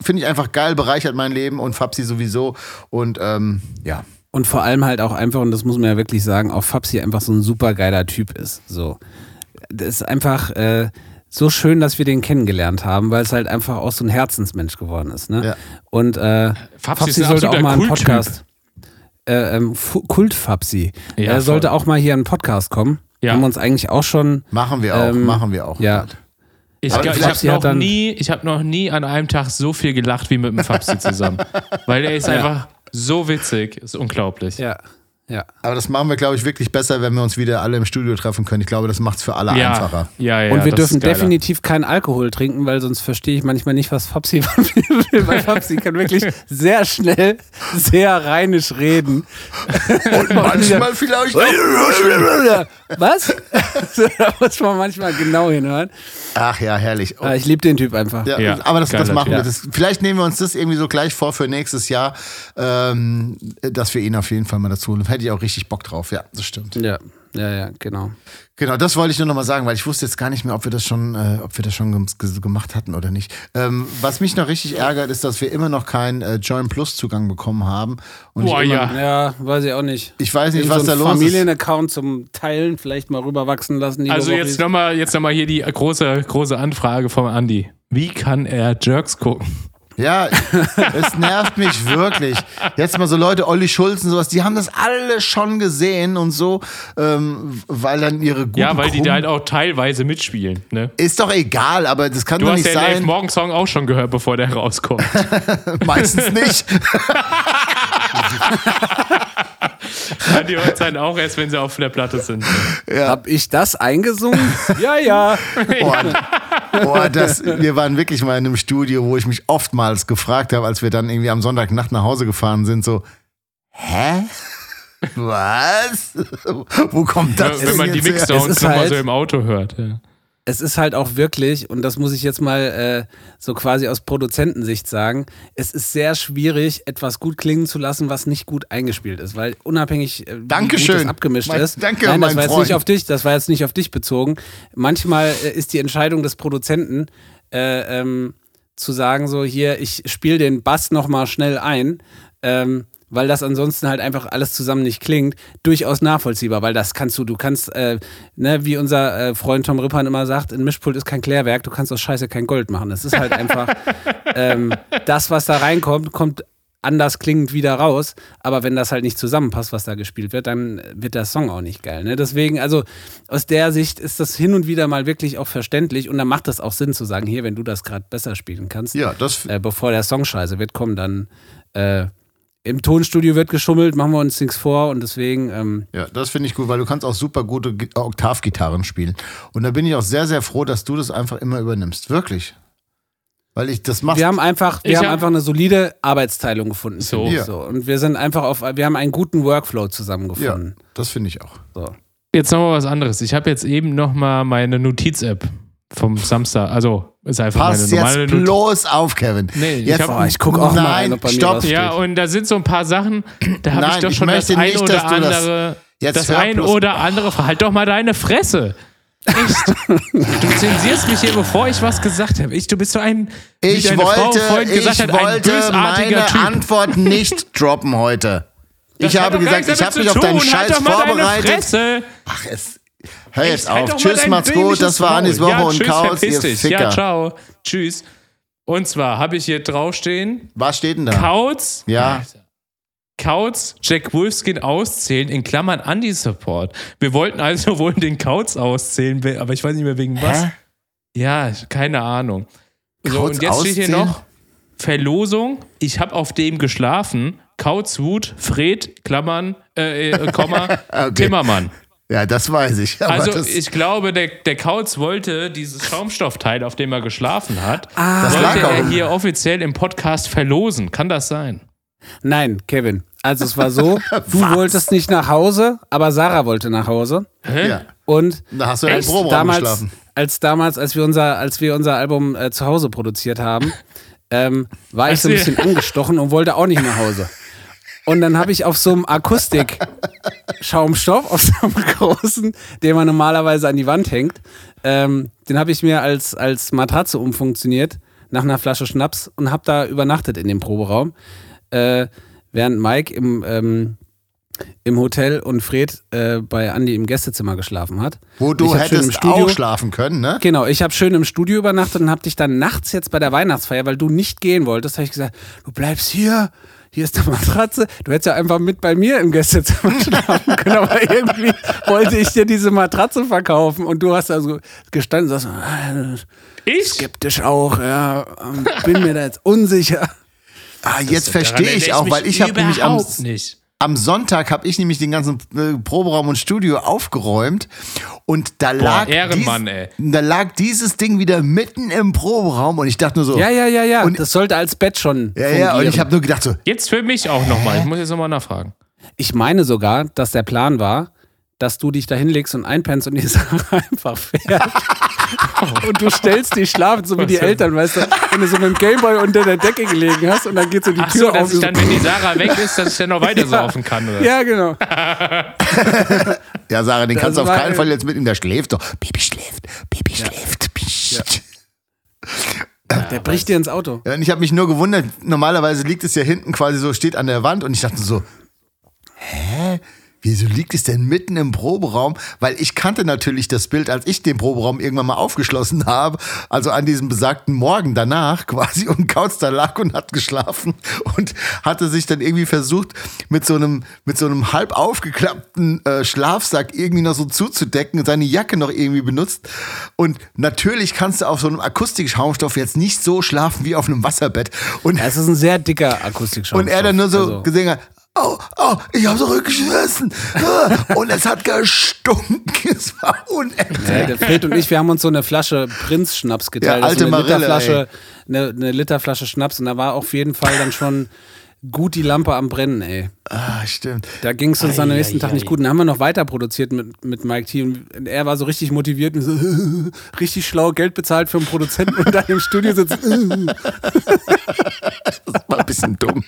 finde ich einfach geil, bereichert mein Leben und Fabsi sowieso. Und ähm, ja, Und vor allem halt auch einfach, und das muss man ja wirklich sagen, auch Fabsi einfach so ein super geiler Typ ist. So. Das ist einfach äh, so schön, dass wir den kennengelernt haben, weil es halt einfach auch so ein Herzensmensch geworden ist. Ne? Ja. Und äh, Fabsi Fabsi sollte auch mal einen Kulttyp. Podcast. Äh, ähm, Kult-Fabsi. Ja, er sollte voll. auch mal hier in einen Podcast kommen. Ja. Haben wir uns eigentlich auch schon. machen wir auch, Ähm, machen wir auch. Ja. Ich, ich habe noch, nie, ich hab noch nie an einem Tag so viel gelacht wie mit dem Fabsi zusammen. <laughs> Weil er ist einfach so witzig. Ist unglaublich. Ja. Ja. Aber das machen wir, glaube ich, wirklich besser, wenn wir uns wieder alle im Studio treffen können. Ich glaube, das macht es für alle ja, einfacher. ja, ja. Und wir dürfen definitiv keinen Alkohol trinken, weil sonst verstehe ich manchmal nicht, was Fabsi <laughs> von mir will. Weil Fabsi kann wirklich sehr schnell, sehr rheinisch reden. Und manchmal vielleicht auch. Was? <laughs> da muss man manchmal genau hinhören. Ach ja, herrlich. Aber ich liebe den Typ einfach. Ja, Ja, aber das, das machen Typ. wir. Das, vielleicht nehmen wir uns das irgendwie so gleich vor für nächstes Jahr, ähm, dass wir ihn auf jeden Fall mal dazu holen. Hätte ich auch richtig Bock drauf. Ja, das stimmt. Ja, ja, ja, genau. Genau, das wollte ich nur noch mal sagen, weil ich wusste jetzt gar nicht mehr, ob wir das schon, äh, ob wir das schon gem- ge- gemacht hatten oder nicht. Ähm, was mich noch richtig ärgert, ist, dass wir immer noch keinen äh, Join Plus Zugang bekommen haben. Und Boah, ich, immer, ja. Ja, weiß ich auch nicht. ich weiß nicht, Irgend was so da los ist. Familienaccount zum Teilen vielleicht mal rüberwachsen lassen. die Also Woche. jetzt nochmal jetzt noch mal hier die große, große Anfrage vom Andi. Wie kann er Jerks gucken? Ja, es nervt mich wirklich. Jetzt mal so Leute, Olli Schulz und sowas, die haben das alle schon gesehen und so, ähm, weil dann ihre guten Ja, weil die da halt auch teilweise mitspielen. Ne? Ist doch egal, aber das kann Du doch hast nicht ja den Elf sein. Morgen Song auch schon gehört, bevor der rauskommt. <laughs> Meistens nicht. <laughs> Die hört es dann auch erst, wenn sie auf der Platte sind. Hab ich das eingesungen? ja, ja. Boah, boah, das, wir waren wirklich mal in einem Studio, wo ich mich oftmals gefragt habe, als wir dann irgendwie am Sonntagnacht nach Hause gefahren sind, so, hä? Was? Wo kommt das Wenn man die nochmal halt- so im Auto hört. Ja. Es ist halt auch wirklich, und das muss ich jetzt mal äh, so quasi aus Produzentensicht sagen, es ist sehr schwierig, etwas gut klingen zu lassen, was nicht gut eingespielt ist, weil unabhängig, äh, wie gut das abgemischt Mein- ist. danke, Nein, das war jetzt Freund. nicht auf dich, das war jetzt nicht auf dich bezogen. Manchmal äh, ist die Entscheidung des Produzenten äh, ähm, zu sagen so hier, ich spiele den Bass noch mal schnell ein. Ähm, weil das ansonsten halt einfach alles zusammen nicht klingt, durchaus nachvollziehbar, weil das kannst du, du kannst, äh, ne, wie unser äh, Freund Tom Rippern immer sagt, ein Mischpult ist kein Klärwerk, du kannst aus Scheiße kein Gold machen. Es ist halt einfach, <laughs> ähm, das, was da reinkommt, kommt anders klingend wieder raus, aber wenn das halt nicht zusammenpasst, was da gespielt wird, dann wird der Song auch nicht geil. Ne? Deswegen, also aus der Sicht ist das hin und wieder mal wirklich auch verständlich und dann macht das auch Sinn zu sagen, hier, wenn du das gerade besser spielen kannst, Ja, das, äh, bevor der Song scheiße wird, komm, dann äh, im Tonstudio wird geschummelt, machen wir uns nichts vor und deswegen, ähm, ja, das finde ich gut, weil du kannst auch super gute Gi- Oktavgitarren spielen. Und da bin ich auch sehr, sehr froh, dass du das einfach immer übernimmst. Wirklich. Weil ich das mache. wir haben einfach, wir Ich haben hab- einfach eine solide Arbeitsteilung gefunden. So. Ja. so. Und wir sind einfach auf, wir haben einen guten Workflow Ja, zusammengefunden. das finde ich auch. So. Jetzt nochmal was anderes. Ich habe jetzt eben nochmal meine Notiz-App vom Samstag. Also, ist einfach Pass meine normale jetzt Notiz. bloß auf, Kevin. Nee, ich jetzt, hab- Oh, ich guck auch mal Nein, rein, ob bei stopp. Ja, und da sind so ein paar Sachen, da habe ich doch ich schon das möchte ein nicht, oder dass du das- andere. Jetzt das hör ein bloß- oder andere. Halt doch mal deine Fresse. Echt? du zensierst mich hier, bevor ich was gesagt habe. Ich, du bist so ein, wie Ich deine Frau wollte, vorhin gesagt ich hat, ein bösartiger meine Typ. Antwort nicht <laughs> droppen heute. Das ich habe gesagt, ich habe mich zu auf deinen tun. Scheiß halt mal vorbereitet. Ach, es. Hör jetzt Echt, halt auf. Tschüss, macht's gut. Das war Anis. Woche ja, und tschüss, Chaos, ihr dich. Ficker. Ja, ciao. Tschüss. Und zwar habe ich hier draufstehen, Was steht denn da? Kauz, Ja. Kauz, Jack Wolfskin auszählen, in Klammern Anti-Support. Wir wollten also <laughs> wohl den Kauz auszählen, aber ich weiß nicht mehr wegen was. Hä? Ja, keine Ahnung. So, Kauz und jetzt steht hier auszählen? noch, Verlosung, ich habe auf dem geschlafen, Kautzwut, Fred, Klammern, äh, äh, Komma, <laughs> Timmermann. Ja, das weiß ich. Aber Also ich glaube, der, der Kautz wollte dieses Schaumstoffteil, auf dem er geschlafen hat, Das lag wollte er hier offiziell im Podcast verlosen. Kann das sein? Nein, Kevin. Also es war so, <laughs> du wolltest nicht nach Hause, aber Sarah wollte nach Hause. ja. Und Da hast du? Proberaum damals, als damals, als wir unser, als wir unser Album äh, zu Hause produziert haben, ähm, war ich so ein bisschen angestochen und wollte auch nicht nach Hause. Und dann habe ich auf so einem Akustik-Schaumstoff, auf so einem großen, den man normalerweise an die Wand hängt, ähm, den habe ich mir als, als Matratze umfunktioniert nach einer Flasche Schnaps und habe da übernachtet in dem Proberaum. Äh, während Mike im, ähm, im Hotel und Fred äh, bei Andy im Gästezimmer geschlafen hat. Wo du schön im hättest Studio- auch schlafen können, ne? Genau, ich habe schön im Studio übernachtet und habe dich dann nachts jetzt bei der Weihnachtsfeier, weil du nicht gehen wolltest, habe ich gesagt, du bleibst hier, hier ist die Matratze. Du hättest ja einfach mit bei mir im Gästezimmer <laughs> schlafen können, aber irgendwie wollte ich dir diese Matratze verkaufen und du hast also gestanden und sagst, ah, Ich? skeptisch auch, ja, ähm, bin mir da jetzt unsicher. Ah, jetzt verstehe ich auch, weil ich habe nämlich am, nicht. Am Sonntag habe ich nämlich den ganzen äh, Proberaum und Studio aufgeräumt und da lag Ehrenmann, dies, ey. da lag dieses Ding wieder mitten im Proberaum und ich dachte nur so, Ja, ja, ja, ja, Und- das sollte als Bett schon ja, ja, und fungieren. ich habe nur gedacht so, Jetzt für mich auch nochmal. Ich muss jetzt nochmal nachfragen. Ich meine sogar, dass der Plan war, dass du dich da hinlegst und einpennst und die Sache <laughs> einfach fährt. Und du stellst dich schlafen, so wie die Eltern, weißt du, wenn du so mit dem Gameboy unter der Decke gelegen hast und dann geht so die Ach Tür so, dass auf. ich dann, wenn die Sarah weg ist, dass ich dann noch <laughs> weiter saufen kann. Oder? ja, genau. <laughs> ja Sarah, den kannst du auf keinen Fall jetzt mitnehmen, der schläft doch. Baby schläft, Baby schläft. Psst. Der bricht dir ins Auto. Ja, und ich habe mich nur gewundert, normalerweise liegt es ja hinten quasi so, steht an der Wand und ich dachte so, hä? Wieso liegt es denn mitten im Proberaum? Weil ich kannte natürlich das Bild, als ich den Proberaum irgendwann mal aufgeschlossen habe, also an diesem besagten Morgen danach quasi und Kautz da lag und hat geschlafen und hatte sich dann irgendwie versucht, mit so einem, mit so einem halb aufgeklappten äh, Schlafsack irgendwie noch so zuzudecken und seine Jacke noch irgendwie benutzt. Und natürlich kannst du auf so einem Akustikschaumstoff jetzt nicht so schlafen wie auf einem Wasserbett. Und Es ist ein sehr dicker Akustikschaumstoff. und er dann nur so Also, gesehen hat, oh, oh, ich habe zurückgeschmissen. Ah, <laughs> Und es hat gestunken. <laughs> Es war ja, unerträglich. der Fred und ich, wir haben uns so eine Flasche Prinz-Schnaps geteilt. Ja, alte also eine Marille, Literflasche, eine, eine Literflasche Schnaps und da war auf jeden Fall dann schon gut die Lampe am Brennen, ey. Ah, stimmt. Da ging es uns dann am nächsten Ei, Tag ei, nicht gut. Und dann haben wir noch weiter produziert mit, mit Mike T. Und er war so richtig motiviert und so <laughs> richtig schlau Geld bezahlt für einen Produzenten und dann im Studio sitzt. Das war ein bisschen dumm.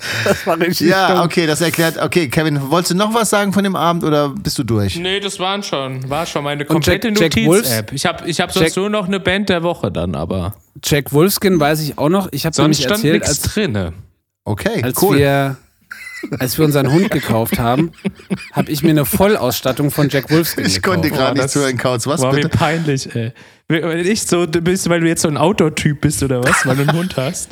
<laughs> Das war richtig Ja, dumm. okay, das erklärt. Okay, Kevin, wolltest du noch was sagen von dem Abend oder bist du durch? Nee, das waren schon, war schon meine komplette? Notiz-App. Ich habe ich hab sonst Jack- nur noch eine Band der Woche dann, aber Jack Wolfskin weiß ich auch noch. Ich habe sonst nämlich stand erzählt, nichts als, drinne. Okay, als cool. wir als wir unseren Hund gekauft haben, habe ich mir eine Vollausstattung von Jack Wolfskin ich gekauft. konnte gerade nicht zuhören, Kautz. Was War mir bitte? peinlich, ey. Wenn ich so du bist, weil du jetzt so ein Outdoor-Typ bist oder was, weil du einen Hund hast.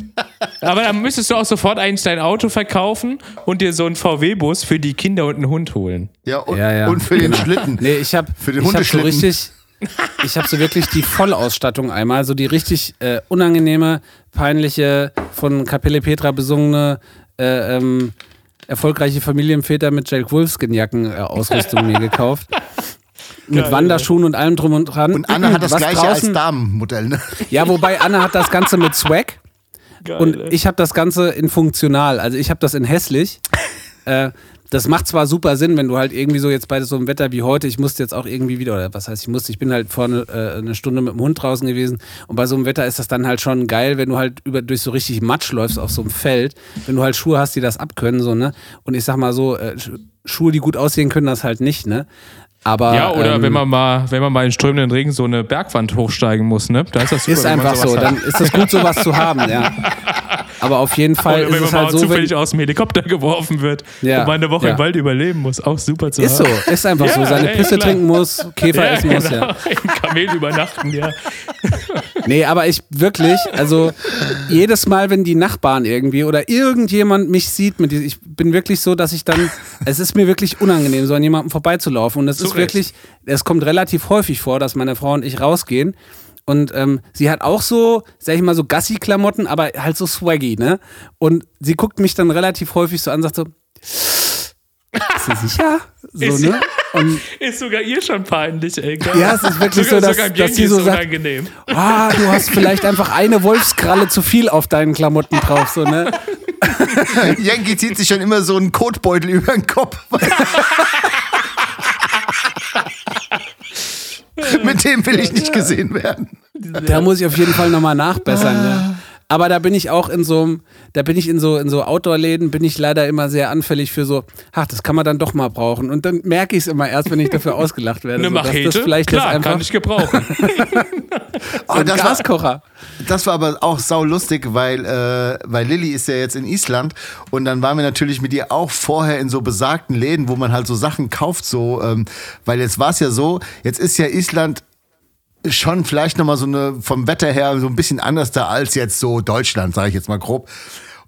Aber dann müsstest du auch sofort eigentlich dein Auto verkaufen und dir so einen VW-Bus für die Kinder und einen Hund holen. Ja, und, Ja, ja. und für den Schlitten. Nee, ich habe Für den ich hab so Hundeschlitten. richtig, ich habe so wirklich die Vollausstattung einmal, so die richtig äh, unangenehme, peinliche, von Kapelle Petra besungene, äh, ähm, erfolgreiche Familienväter mit Jack Wolfskin-Jacken äh, Ausrüstung mir gekauft. <laughs> Mit Geil, Wanderschuhen und allem drum und dran. Und Anna hat das Was gleiche als draußen- Damenmodell, ne? Ja, wobei Anna hat das Ganze mit Swag. Geil, Und ey. ich habe das Ganze in funktional. Also ich habe das in hässlich. <laughs> äh, das macht zwar super Sinn, wenn du halt irgendwie so jetzt bei so einem Wetter wie heute, ich musste jetzt auch irgendwie wieder, oder was heißt ich musste, ich bin halt vorne äh, eine Stunde mit dem Hund draußen gewesen und bei so einem Wetter ist das dann halt schon geil, wenn du halt über durch so richtig Matsch läufst auf so einem Feld, wenn du halt Schuhe hast, die das abkönnen, so, ne? Und ich sag mal so, äh, Sch- Schuhe, die gut aussehen können, das halt nicht, ne? Aber ja, oder ähm, wenn man mal, wenn man mal in strömenden Regen so eine Bergwand hochsteigen muss, ne? Da ist das super, ist wenn man einfach so, hat. dann ist es gut, sowas zu haben, ja. <laughs> Aber auf jeden Fall Oder wenn ist man es mal halt so, wenn, zufällig aus dem Helikopter geworfen wird Ja, und mal eine Woche ja. im Wald überleben muss. Auch super zu Ist so, haben. ist einfach so. Ja, Seine ey, Pisse klar. trinken muss, Käfer essen muss, genau. ja. <laughs> Im Kamel übernachten, ja. <laughs> Nee, aber ich wirklich, also jedes Mal, wenn die Nachbarn irgendwie oder irgendjemand mich sieht, mit ich bin wirklich so, dass ich dann, es ist mir wirklich unangenehm, so an jemandem vorbeizulaufen. Und es ist wirklich, es kommt relativ häufig vor, dass meine Frau und ich rausgehen Und ähm, sie hat auch so, sag ich mal, so Gassi-Klamotten, aber halt so swaggy, ne? Und sie guckt mich dann relativ häufig so an und sagt so, ist sie sicher? So, ne? Und Ist sogar ihr schon peinlich, ey. Ja, es ist wirklich sogar, so, dass- sogar dass sie so sagt- unangenehm. ah, du hast vielleicht einfach eine Wolfskralle zu viel auf deinen Klamotten drauf, so, ne? <laughs> Yankee zieht sich schon immer so einen Kotbeutel über den Kopf. <laughs> Mit dem will ich nicht gesehen werden. Da muss ich auf jeden Fall nochmal nachbessern, ja. Aber da bin ich auch in so einem, da bin ich in so, in so Outdoor-Läden, bin ich leider immer sehr anfällig für so, ach, das kann man dann doch mal brauchen. Und dann merke ich es immer erst, wenn ich dafür ausgelacht werde. <laughs> Eine so, Machete? Das vielleicht Klar, einfach kann ich gebrauchen. <laughs> Oh, ein das, war, Gaskocher. das war aber auch sau lustig, weil, äh, weil Lilly ist ja jetzt in Island und dann waren wir natürlich mit ihr auch vorher in so besagten Läden, wo man halt so Sachen kauft, so, ähm, weil jetzt war es ja so, jetzt ist ja Island schon vielleicht nochmal so eine, vom Wetter her so ein bisschen anders da als jetzt so Deutschland, sage ich jetzt mal grob.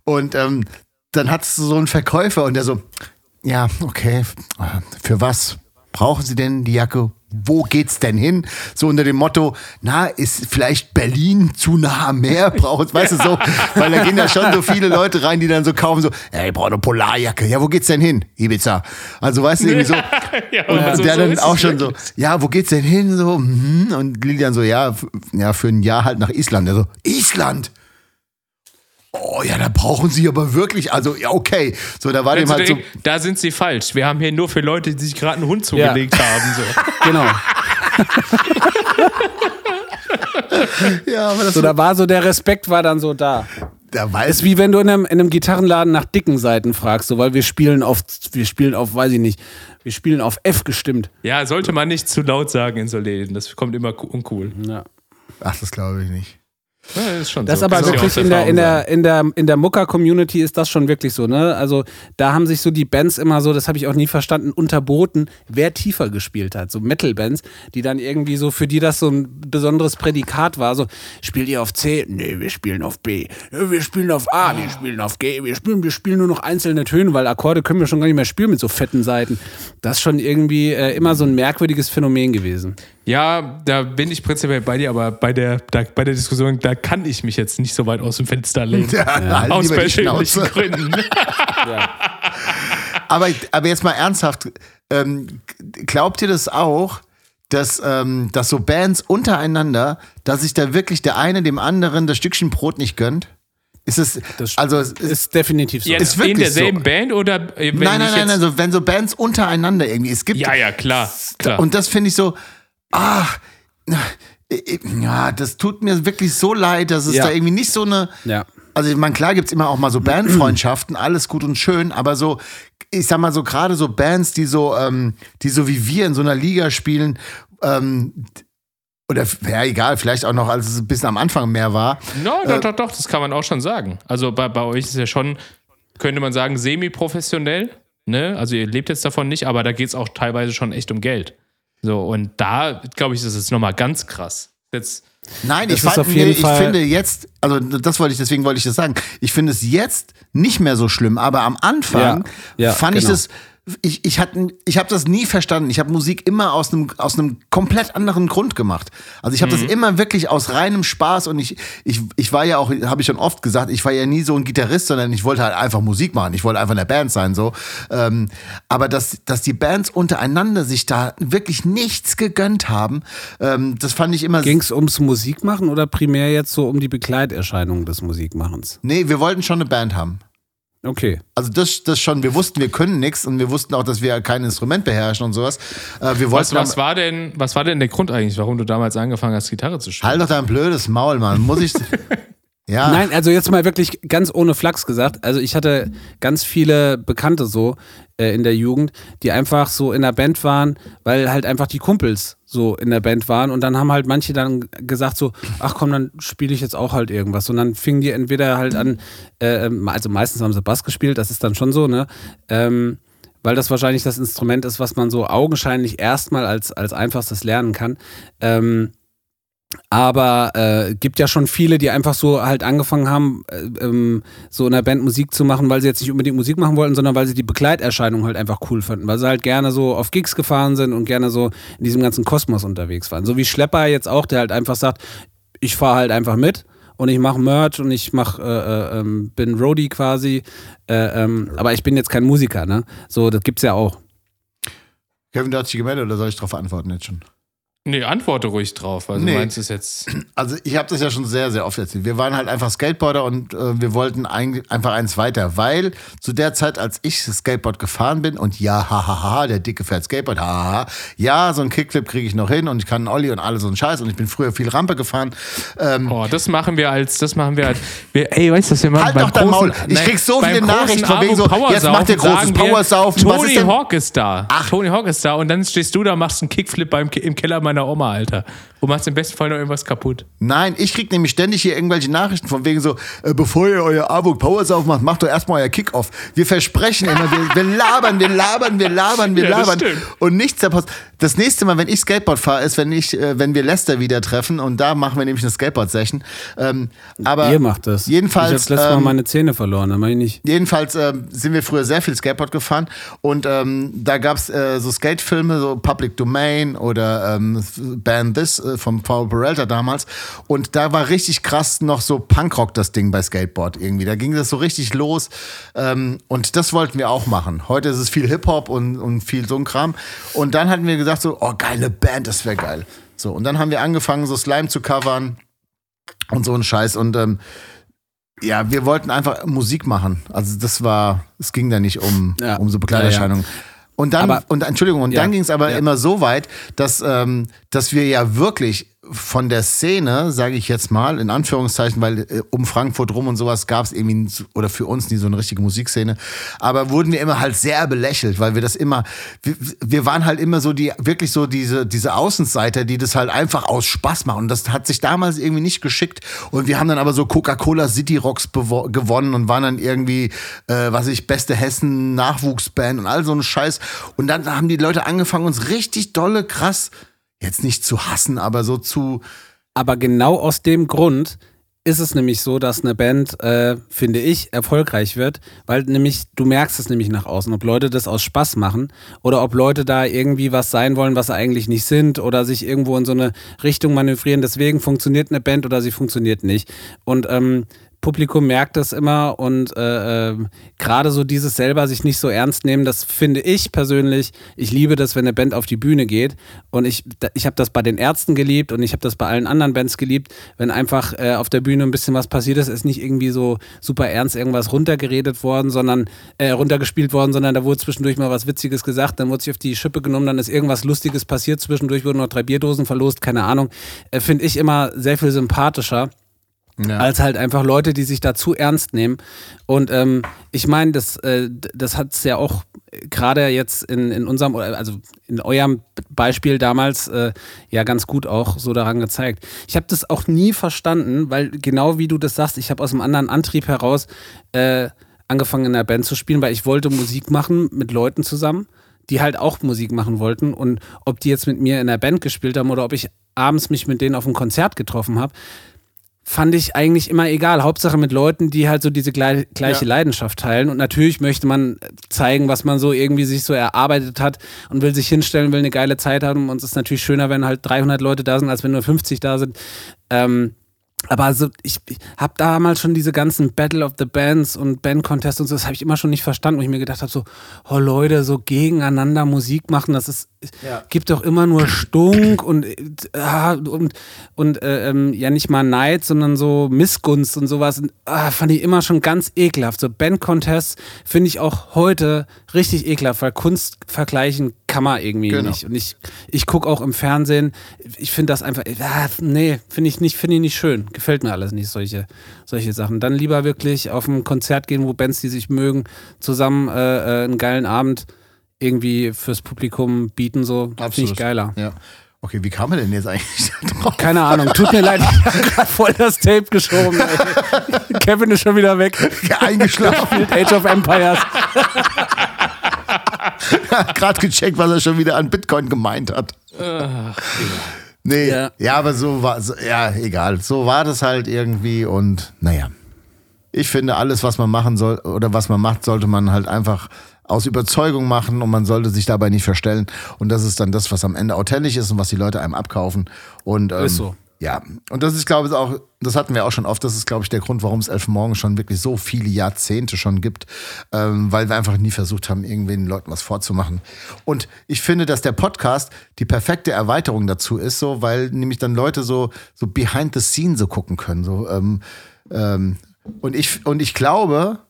Und ähm, dann hat so einen Verkäufer und der so, ja, okay, für was brauchen Sie denn die Jacke? Wo geht's denn hin? So unter dem Motto, na, ist vielleicht Berlin zu nah am Meer? <laughs> Braucht, weißt du so, weil da gehen ja schon so viele Leute rein, die dann so kaufen, so, ey, ich brauche eine Polarjacke. Ja, wo geht's denn hin? Ibiza. Also, weißt du, irgendwie so. <laughs> ja, Und aber so- der so dann auch schon so, wirklich. ja, wo geht's denn hin? So, mhm. und Lilian so, ja, ja, für ein Jahr halt nach Island. Der so, Island? Oh ja, da brauchen sie aber wirklich, also ja, okay. So, da war dem halt so, da sind sie falsch. Wir haben hier nur für Leute, die sich gerade einen Hund zugelegt haben. So. <laughs> Genau. <laughs> ja, aber das So, da war so der Respekt war dann so da. da Ist weiß wie wenn du in einem, in einem Gitarrenladen nach dicken Seiten fragst, so, weil wir spielen auf, wir spielen auf, weiß ich nicht, wir spielen auf F gestimmt. Ja, sollte man nicht zu laut sagen in so Läden. Das kommt immer uncool. Ja. Ach, das glaube ich nicht. Ja, das ist schon Das so. aber wirklich in der, in der, in der, in der Mucker-Community ist das schon wirklich so, ne? Also da haben sich so die Bands immer so, das habe ich auch nie verstanden, unterboten, wer tiefer gespielt hat. So Metal-Bands, die dann irgendwie so, für die das so ein besonderes Prädikat war. So, spielt ihr auf C? Nee, wir spielen auf B. Ja, Wir spielen auf A, wir spielen auf G. Wir spielen, wir spielen nur noch einzelne Töne, weil Akkorde können wir schon gar nicht mehr spielen mit so fetten Seiten. Das ist schon irgendwie äh, immer so ein merkwürdiges Phänomen gewesen. Ja, da bin ich prinzipiell bei dir, aber bei der, da, bei der Diskussion, da kann ich mich jetzt nicht so weit aus dem Fenster lehnen. <laughs> Ja, halt Aus persönlichen. <laughs> Gründen. Aber, aber jetzt mal ernsthaft, ähm, glaubt ihr das auch, dass, ähm, dass so Bands untereinander, dass sich da wirklich der eine dem anderen das Stückchen Brot nicht gönnt? Ist es, Das also, es ist, Ist definitiv so. Jetzt Ist in wirklich derselben so. Band oder äh, wenn nein, nein, nein, also wenn so Bands untereinander irgendwie, es gibt, Ja, ja, klar. klar. und das finde ich so, ach, äh, ja, das tut mir wirklich so leid, dass es Ja. da irgendwie nicht so eine, Ja. also ich meine, klar gibt's immer auch mal so Bandfreundschaften, alles gut und schön, aber so, ich sag mal so, gerade so Bands, die so, ähm, die so wie wir in so einer Liga spielen, ähm, oder ja, egal, vielleicht auch noch, als es ein bisschen am Anfang mehr war. No, doch, doch, doch, das kann man auch schon sagen. Also bei, bei euch ist ja schon, könnte man sagen, semi-professionell. Ne? Also ihr lebt jetzt davon nicht, aber da geht es auch teilweise schon echt um Geld. So, und da, glaube ich, ist es nochmal ganz krass. Jetzt, Nein, ich, fand, auf jeden nee, ich Fall- finde jetzt, also das wollte ich, deswegen wollte ich das sagen. Ich finde es jetzt nicht mehr so schlimm, aber am Anfang Ja, ja, fand ich genau. das, ich, ich, hatte, ich habe das nie verstanden. Ich habe Musik immer aus einem, aus einem komplett anderen Grund gemacht. Also ich habe Mhm. das immer wirklich aus reinem Spaß und ich, ich, ich war ja auch, habe ich schon oft gesagt, ich war ja nie so ein Gitarrist, sondern ich wollte halt einfach Musik machen. Ich wollte einfach in der Band sein, so. Ähm, aber dass, dass die Bands untereinander sich da wirklich nichts gegönnt haben, ähm, das fand ich immer Ging es ums Musikmachen oder primär jetzt so um die Begleiterscheinung des Musikmachens? Nee, wir wollten schon eine Band haben. Okay. Also das, das schon, wir wussten, wir können nichts und wir wussten auch, dass wir kein Instrument beherrschen und sowas. Äh, wir was, wollten was, am- war denn, was war denn der Grund eigentlich, warum du damals angefangen hast, Gitarre zu spielen? Halt doch dein blödes Maul, Mann. Muss ich. <laughs> ja. Nein, also jetzt mal wirklich ganz ohne Flachs gesagt. Also ich hatte ganz viele Bekannte so äh, in der Jugend, die einfach so in der Band waren, weil halt einfach die Kumpels so in der Band waren. Und dann haben halt manche dann gesagt so, ach komm, dann spiele ich jetzt auch halt irgendwas. Und dann fingen die entweder halt an, äh, also meistens haben sie Bass gespielt, das ist dann schon so, ne, ähm, weil das wahrscheinlich das Instrument ist, was man so augenscheinlich erstmal als, als einfachstes lernen kann. Ähm, Aber äh, gibt ja schon viele, die einfach so halt angefangen haben, äh, ähm, so in der Band Musik zu machen, weil sie jetzt nicht unbedingt Musik machen wollten, sondern weil sie die Begleiterscheinung halt einfach cool fanden, weil sie halt gerne so auf Gigs gefahren sind und gerne so in diesem ganzen Kosmos unterwegs waren. So wie Schlepper jetzt auch, der halt einfach sagt, ich fahre halt einfach mit und ich mache Merch und ich mach, äh, äh, ähm, bin Roadie quasi, äh, ähm, aber ich bin jetzt kein Musiker, ne? So, das gibt's ja auch. Kevin, du hast dich gemeldet oder soll ich darauf antworten jetzt schon? Nee, antworte ruhig drauf. Also Nee. du meinst es jetzt. Also ich habe das ja schon sehr, sehr oft erzählt. Wir waren halt einfach Skateboarder und äh, wir wollten ein, einfach eins weiter, weil zu der Zeit, als ich das Skateboard gefahren bin und ja, hahaha, der dicke fährt Skateboard, hahaha, ja, so ein Kickflip kriege ich noch hin und ich kann einen Olli und alles so einen Scheiß und ich bin früher viel Rampe gefahren. Ähm, Oh, das machen wir als, das machen wir als. Wir, ey, weißt du, was wir machen? Halt beim doch dein Maul. Ich Nein, krieg so viele Nachrichten von wegen so, jetzt macht ihr großes Powersaufen. Was Tony ist denn- Hawk ist da. Tony Hawk ist da und dann stehst du da, machst einen Kickflip beim, im Keller meiner Oma, Alter. Und machst im besten Fall noch irgendwas kaputt. Nein, ich krieg nämlich ständig hier irgendwelche Nachrichten von wegen so, äh, bevor ihr euer AWOK Powers aufmacht, macht doch erstmal euer Kickoff. Wir versprechen immer, wir, wir labern, wir labern, wir labern, wir Ja, labern. Und nichts der Post. Das nächste Mal, wenn ich Skateboard fahre, ist, wenn ich, äh, wenn wir Lester wieder treffen und da machen wir nämlich eine Skateboard-Session. Ähm, aber Ihr macht das. Jedenfalls, Ich habe das letzte Mal ähm, meine Zähne verloren, dann meine ich nicht. Jedenfalls ähm, sind wir früher sehr viel Skateboard gefahren und ähm, da gab es äh, so Skatefilme, so Public Domain oder ähm, Ban This äh, vom Paul Peralta damals und da war richtig krass noch so Punkrock das Ding bei Skateboard irgendwie. Da ging das so richtig los ähm, und das wollten wir auch machen. Heute ist es viel Hip-Hop und, und viel so ein Kram und dann hatten wir gesagt so, oh geile Band, das wäre geil. So und dann haben wir angefangen so Slime zu covern und so ein Scheiß und ähm, ja, wir wollten einfach Musik machen. Also das war, es ging da nicht um, Ja. um so Begleiterscheinungen. Und dann, Aber- und Entschuldigung, und Ja, dann ging es aber ja. immer so weit, dass, ähm, dass wir ja wirklich von der Szene, sage ich jetzt mal, in Anführungszeichen, weil äh, um Frankfurt rum und sowas gab es irgendwie, oder für uns nie so eine richtige Musikszene, aber wurden wir immer halt sehr belächelt, weil wir das immer, wir, wir waren halt immer so die, wirklich so diese, diese Außenseiter, die das halt einfach aus Spaß machen. Und das hat sich damals irgendwie nicht geschickt. Und wir haben dann aber so Coca-Cola City Rocks gewonnen und waren dann irgendwie, äh, was ich, beste Hessen Nachwuchsband und all so ein Scheiß. Und dann haben die Leute angefangen, uns richtig dolle, krass, jetzt nicht zu hassen, aber so zu, Aber genau aus dem Grund ist es nämlich so, dass eine Band, äh, finde ich, erfolgreich wird, weil nämlich, du merkst es nämlich nach außen, ob Leute das aus Spaß machen oder ob Leute da irgendwie was sein wollen, was sie eigentlich nicht sind oder sich irgendwo in so eine Richtung manövrieren. Deswegen funktioniert eine Band oder sie funktioniert nicht. Und ähm, Publikum merkt das immer und äh, ähm, gerade so dieses selber sich nicht so ernst nehmen, das finde ich persönlich, ich liebe das, wenn eine Band auf die Bühne geht und ich, ich habe das bei den Ärzten geliebt und ich habe das bei allen anderen Bands geliebt, wenn einfach äh, auf der Bühne ein bisschen was passiert ist, ist nicht irgendwie so super ernst irgendwas runtergeredet worden, sondern äh, runtergespielt worden, sondern da wurde zwischendurch mal was Witziges gesagt, dann wurde sich auf die Schippe genommen, dann ist irgendwas Lustiges passiert, zwischendurch wurden noch drei Bierdosen verlost, keine Ahnung, äh, finde ich immer sehr viel sympathischer ja. als halt einfach Leute, die sich da zu ernst nehmen. Und ähm, ich meine, das, äh, das hat es ja auch gerade jetzt in, in unserem, also in eurem Beispiel damals äh, ja ganz gut auch so daran gezeigt. Ich habe das auch nie verstanden, weil genau wie du das sagst, ich habe aus einem anderen Antrieb heraus äh, angefangen in der Band zu spielen, weil ich wollte Musik machen mit Leuten zusammen, die halt auch Musik machen wollten. Und ob die jetzt mit mir in der Band gespielt haben oder ob ich abends mich mit denen auf ein Konzert getroffen habe, fand ich eigentlich immer egal. Hauptsache mit Leuten, die halt so diese glei gleiche Ja. Leidenschaft teilen. Und natürlich möchte man zeigen, was man so irgendwie sich so erarbeitet hat und will sich hinstellen, will eine geile Zeit haben. Und es ist natürlich schöner, wenn halt 300 Leute da sind, als wenn nur 50 da sind. Ähm, aber also ich, ich habe damals schon diese ganzen Battle of the Bands und Band-Contests und so, das habe ich immer schon nicht verstanden, wo ich mir gedacht habe, so, oh Leute, so gegeneinander Musik machen, das ist, gibt doch immer nur Stunk und, äh, und, und äh, ähm, ja nicht mal Neid, sondern so Missgunst und sowas. Und, ah, fand ich immer schon ganz ekelhaft. So Band-Contests finde ich auch heute richtig ekelhaft, weil Kunst vergleichen kann man irgendwie Genau. nicht. Und ich, ich gucke auch im Fernsehen, ich finde das einfach, ah, nee, finde ich nicht, finde ich nicht schön. Gefällt mir alles nicht, solche, solche Sachen. Dann lieber wirklich auf ein Konzert gehen, wo Bands, die sich mögen, zusammen äh, äh, einen geilen Abend irgendwie fürs Publikum bieten, so finde ich geiler. Ja. Okay, wie kam er denn jetzt eigentlich drauf? Keine Ahnung, tut mir leid, ich habe gerade voll das Tape geschoben. Ey. <laughs> Kevin ist schon wieder weg. Eingeschlafen. Age of Empires. <laughs> Gerade gecheckt, was er schon wieder an Bitcoin gemeint hat. Nee, Ja. ja. aber so war, so, ja, egal. So war das halt irgendwie und naja. Ich finde, alles, was man machen soll oder was man macht, sollte man halt einfach aus Überzeugung machen und man sollte sich dabei nicht verstellen. Und das ist dann das, was am Ende authentisch ist und was die Leute einem abkaufen. Und ähm, Ist so. Ja, und das ist, glaube ich, auch, das hatten wir auch schon oft, das ist, glaube ich, der Grund, warum es Elf Morgen schon wirklich so viele Jahrzehnte schon gibt, ähm, weil wir einfach nie versucht haben, irgendwen Leuten was vorzumachen. Und ich finde, dass der Podcast die perfekte Erweiterung dazu ist, so, weil nämlich dann Leute so, so behind the scene so gucken können. So, ähm, ähm, und ich, und ich glaube,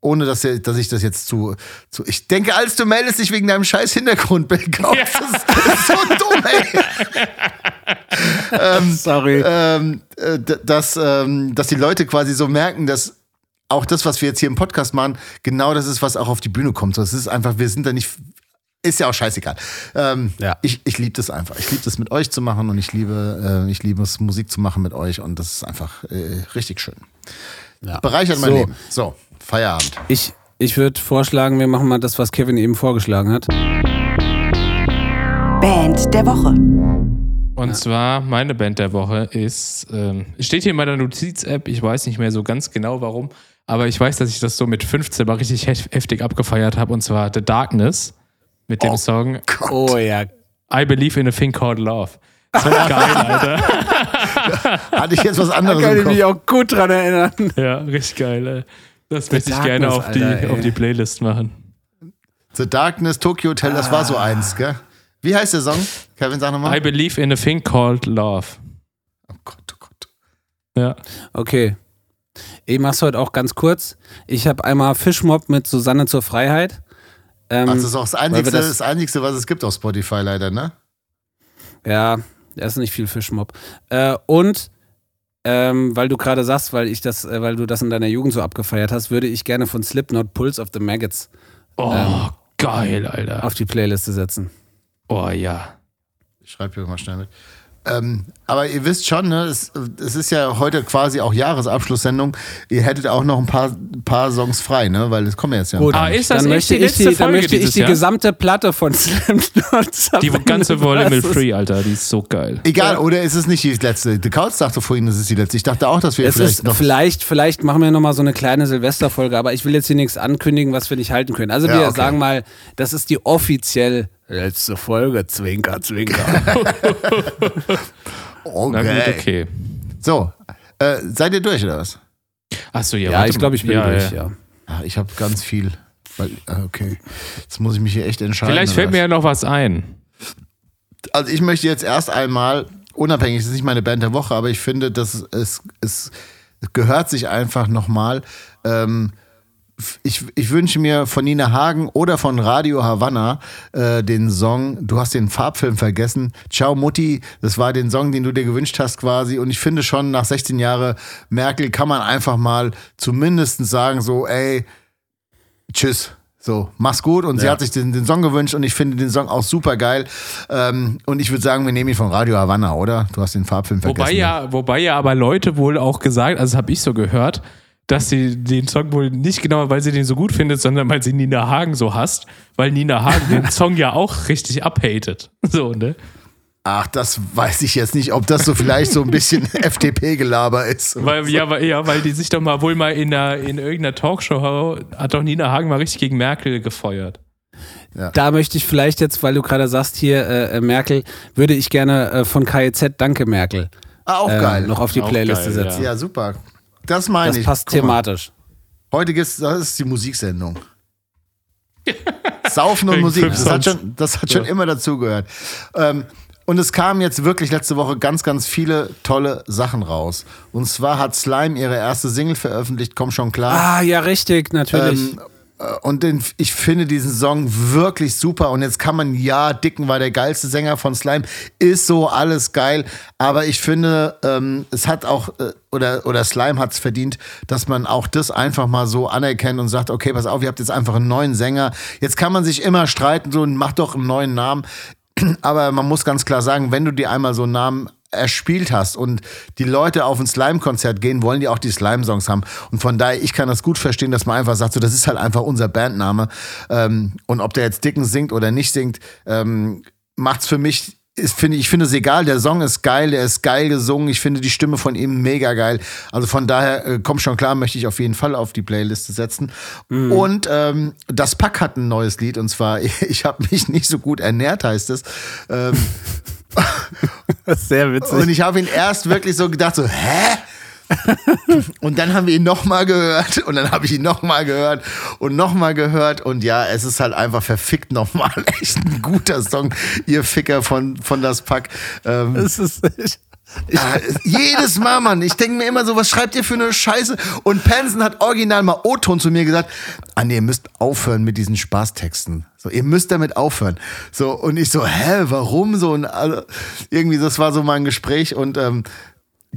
ohne dass, ihr- dass ich das jetzt zu, zu. Ich denke, als du meldest dich wegen deinem scheiß Hintergrundbild, Gott, Ja. das, ist, das ist so dumm, ey. <laughs> Sorry. ähm, äh, dass, ähm, dass die Leute quasi so merken, dass auch das, was wir jetzt hier im Podcast machen, genau das ist, was auch auf die Bühne kommt. Es ist einfach, wir sind da nicht. Ist ja auch scheißegal. Ähm, Ja. Ich, ich liebe das einfach. Ich liebe das mit euch zu machen und ich liebe, äh, ich liebe es, Musik zu machen mit euch und das ist einfach äh, richtig schön. Ja. Bereichert mein So. Leben. So, Feierabend. Ich, ich würde vorschlagen, wir machen mal das, was Kevin eben vorgeschlagen hat. Band der Woche. Und zwar, meine Band der Woche ist, ähm, steht hier in meiner Notiz-App, ich weiß nicht mehr so ganz genau warum, aber ich weiß, dass ich das so mit 15 mal richtig hef- heftig abgefeiert habe, und zwar The Darkness mit dem Song Oh ja. I Believe in a Thing Called Love. So geil, <laughs> Alter. Hatte ich jetzt was Da anderes kann im ich mich auch gut dran erinnern. Ja, richtig geil, ey. Das möchte ich Darkness, gerne auf, die, Alter, ey. auf die Playlist machen. The Darkness, Tokyo Hotel, das war so eins, gell? Wie heißt der Song? Kevin, sag nochmal. I Believe in a Thing Called Love. Oh Gott, oh Gott. Ja. Okay. Ich mach's heute auch ganz kurz. Ich habe einmal Fischmob mit Susanne zur Freiheit. Ähm, Das ist auch das wir Einzigste, das- das Einzigste, was es gibt auf Spotify leider, ne? Ja, da ist nicht viel Fischmob. Äh, und ähm, weil du gerade sagst, weil ich das, äh, weil du das in deiner Jugend so abgefeiert hast, würde ich gerne von Slipknot Pulse of the Maggots Oh, geil, Alter. auf die Playliste setzen. Oh ja. Ich schreibe hier mal schnell mit. Ähm, aber ihr wisst schon, ne, es, es ist ja heute quasi auch Jahresabschlusssendung. Ihr hättet auch noch ein paar, paar Songs frei, ne? Weil es kommen ja jetzt ja. Gut. Ah, ist das dann echt möchte die ich die, dann möchte ich die Jahr? gesamte Platte von <laughs> Slipknot. Die ganze Volume 3, Alter, die ist so geil. Egal, oder ist es nicht die letzte? The Couch dachte vorhin, es ist die letzte. Ich dachte auch, dass wir Es vielleicht ist noch. vielleicht, vielleicht machen wir nochmal so eine kleine Silvesterfolge, aber ich will jetzt hier nichts ankündigen, was wir nicht halten können. Also Ja, wir okay. sagen mal, das ist die offiziell letzte Folge, Zwinker, Zwinker. <laughs> <laughs> Okay. Na gut, okay. So, äh, seid ihr durch oder was? Achso, ja. ja, ich glaube, ich bin ja, durch, ja. ja. Ah, ich habe ganz viel. Weil, ah, okay. Jetzt muss ich mich hier echt entscheiden. Vielleicht fällt was? mir ja noch was ein. also ich möchte jetzt erst einmal, unabhängig, es ist nicht meine Band der Woche, aber ich finde, dass es, es gehört sich einfach nochmal. Ähm, ich, ich wünsche mir von Nina Hagen oder von Radio Havanna äh, den Song, du hast den Farbfilm vergessen, Ciao Mutti, das war den Song, den du dir gewünscht hast quasi und ich finde schon nach 16 Jahre Merkel kann man einfach mal zumindest sagen so, ey, tschüss. So, mach's gut. Und sie Ja. hat sich den, den Song gewünscht und ich finde den Song auch super geil. Ähm, und ich würde sagen, wir nehmen ihn von Radio Havanna, oder? Du hast den Farbfilm vergessen. Wobei ja, wobei ja aber Leute wohl auch gesagt, also das habe ich so gehört, dass sie den Song wohl nicht genau, weil sie den so gut findet, sondern weil sie Nina Hagen so hasst, weil Nina Hagen den <laughs> Song ja auch richtig abhatet. So, ne? Ach, das weiß ich jetzt nicht, ob das so vielleicht so ein bisschen <laughs> FDP-Gelaber ist. Weil, ja, weil, ja, weil die sich doch mal wohl mal in, einer, in irgendeiner Talkshow hat doch Nina Hagen mal richtig gegen Merkel gefeuert. Da möchte ich vielleicht jetzt, weil du gerade sagst hier, äh, äh, Merkel, würde ich gerne äh, von KIZ Danke Merkel Ah, auch äh, geil. noch auf die Auch Playliste geil, setzen. ja, super. Das meine Das ich. passt Guck mal, thematisch. Heute gibt's, das ist die Musiksendung. <laughs> Saufen und Musik, das hat schon, das hat schon immer dazugehört. Ähm, und es kamen jetzt wirklich letzte Woche ganz, ganz viele tolle Sachen raus. Und zwar hat Slime ihre erste Single veröffentlicht, komm schon klar. Ah, ja, richtig, natürlich. Ähm, äh, und den, ich finde diesen Song wirklich super. Und jetzt kann man, ja, Dicken war der geilste Sänger von Slime, ist so alles geil. Aber ich finde, ähm, es hat auch, äh, oder, oder Slime hat es verdient, dass man auch das einfach mal so anerkennt und sagt, okay, pass auf, ihr habt jetzt einfach einen neuen Sänger. Jetzt kann man sich immer streiten, so, macht doch einen neuen Namen. <clears throat> Aber man muss ganz klar sagen, wenn du dir einmal so einen Namen erspielt hast und die Leute auf ein Slime-Konzert gehen, wollen die auch die Slime-Songs haben. Und von daher, ich kann das gut verstehen, dass man einfach sagt, so, das ist halt einfach unser Bandname. Ähm, und ob der jetzt Dicken singt oder nicht singt, ähm, macht's für mich ist, finde ich finde es egal, der Song ist geil, der ist geil gesungen, ich finde die Stimme von ihm mega geil. Also von daher, äh, komm schon klar, möchte ich auf jeden Fall auf die Playliste setzen. Und ähm, das Pack hat ein neues Lied und zwar <laughs> Ich habe mich nicht so gut ernährt, heißt es. Ähm, <laughs> Das ist sehr witzig. und ich habe ihn erst wirklich so gedacht, so, hä? und dann haben wir ihn nochmal gehört und dann habe ich ihn nochmal gehört und nochmal gehört und ja, es ist halt einfach verfickt nochmal <laughs> echt ein guter Song, ihr Ficker von, von das Pack. Ähm, Es ist, ich, ich, Ah, jedes Mal, Mann. Ich denke mir immer so, was schreibt ihr für eine Scheiße? Und Penson hat original mal O-Ton zu mir gesagt, ah nee, ihr müsst aufhören mit diesen Spaßtexten. So, ihr müsst damit aufhören. So, und ich so, hä, warum so? Und also, irgendwie, das war so mein Gespräch und ähm,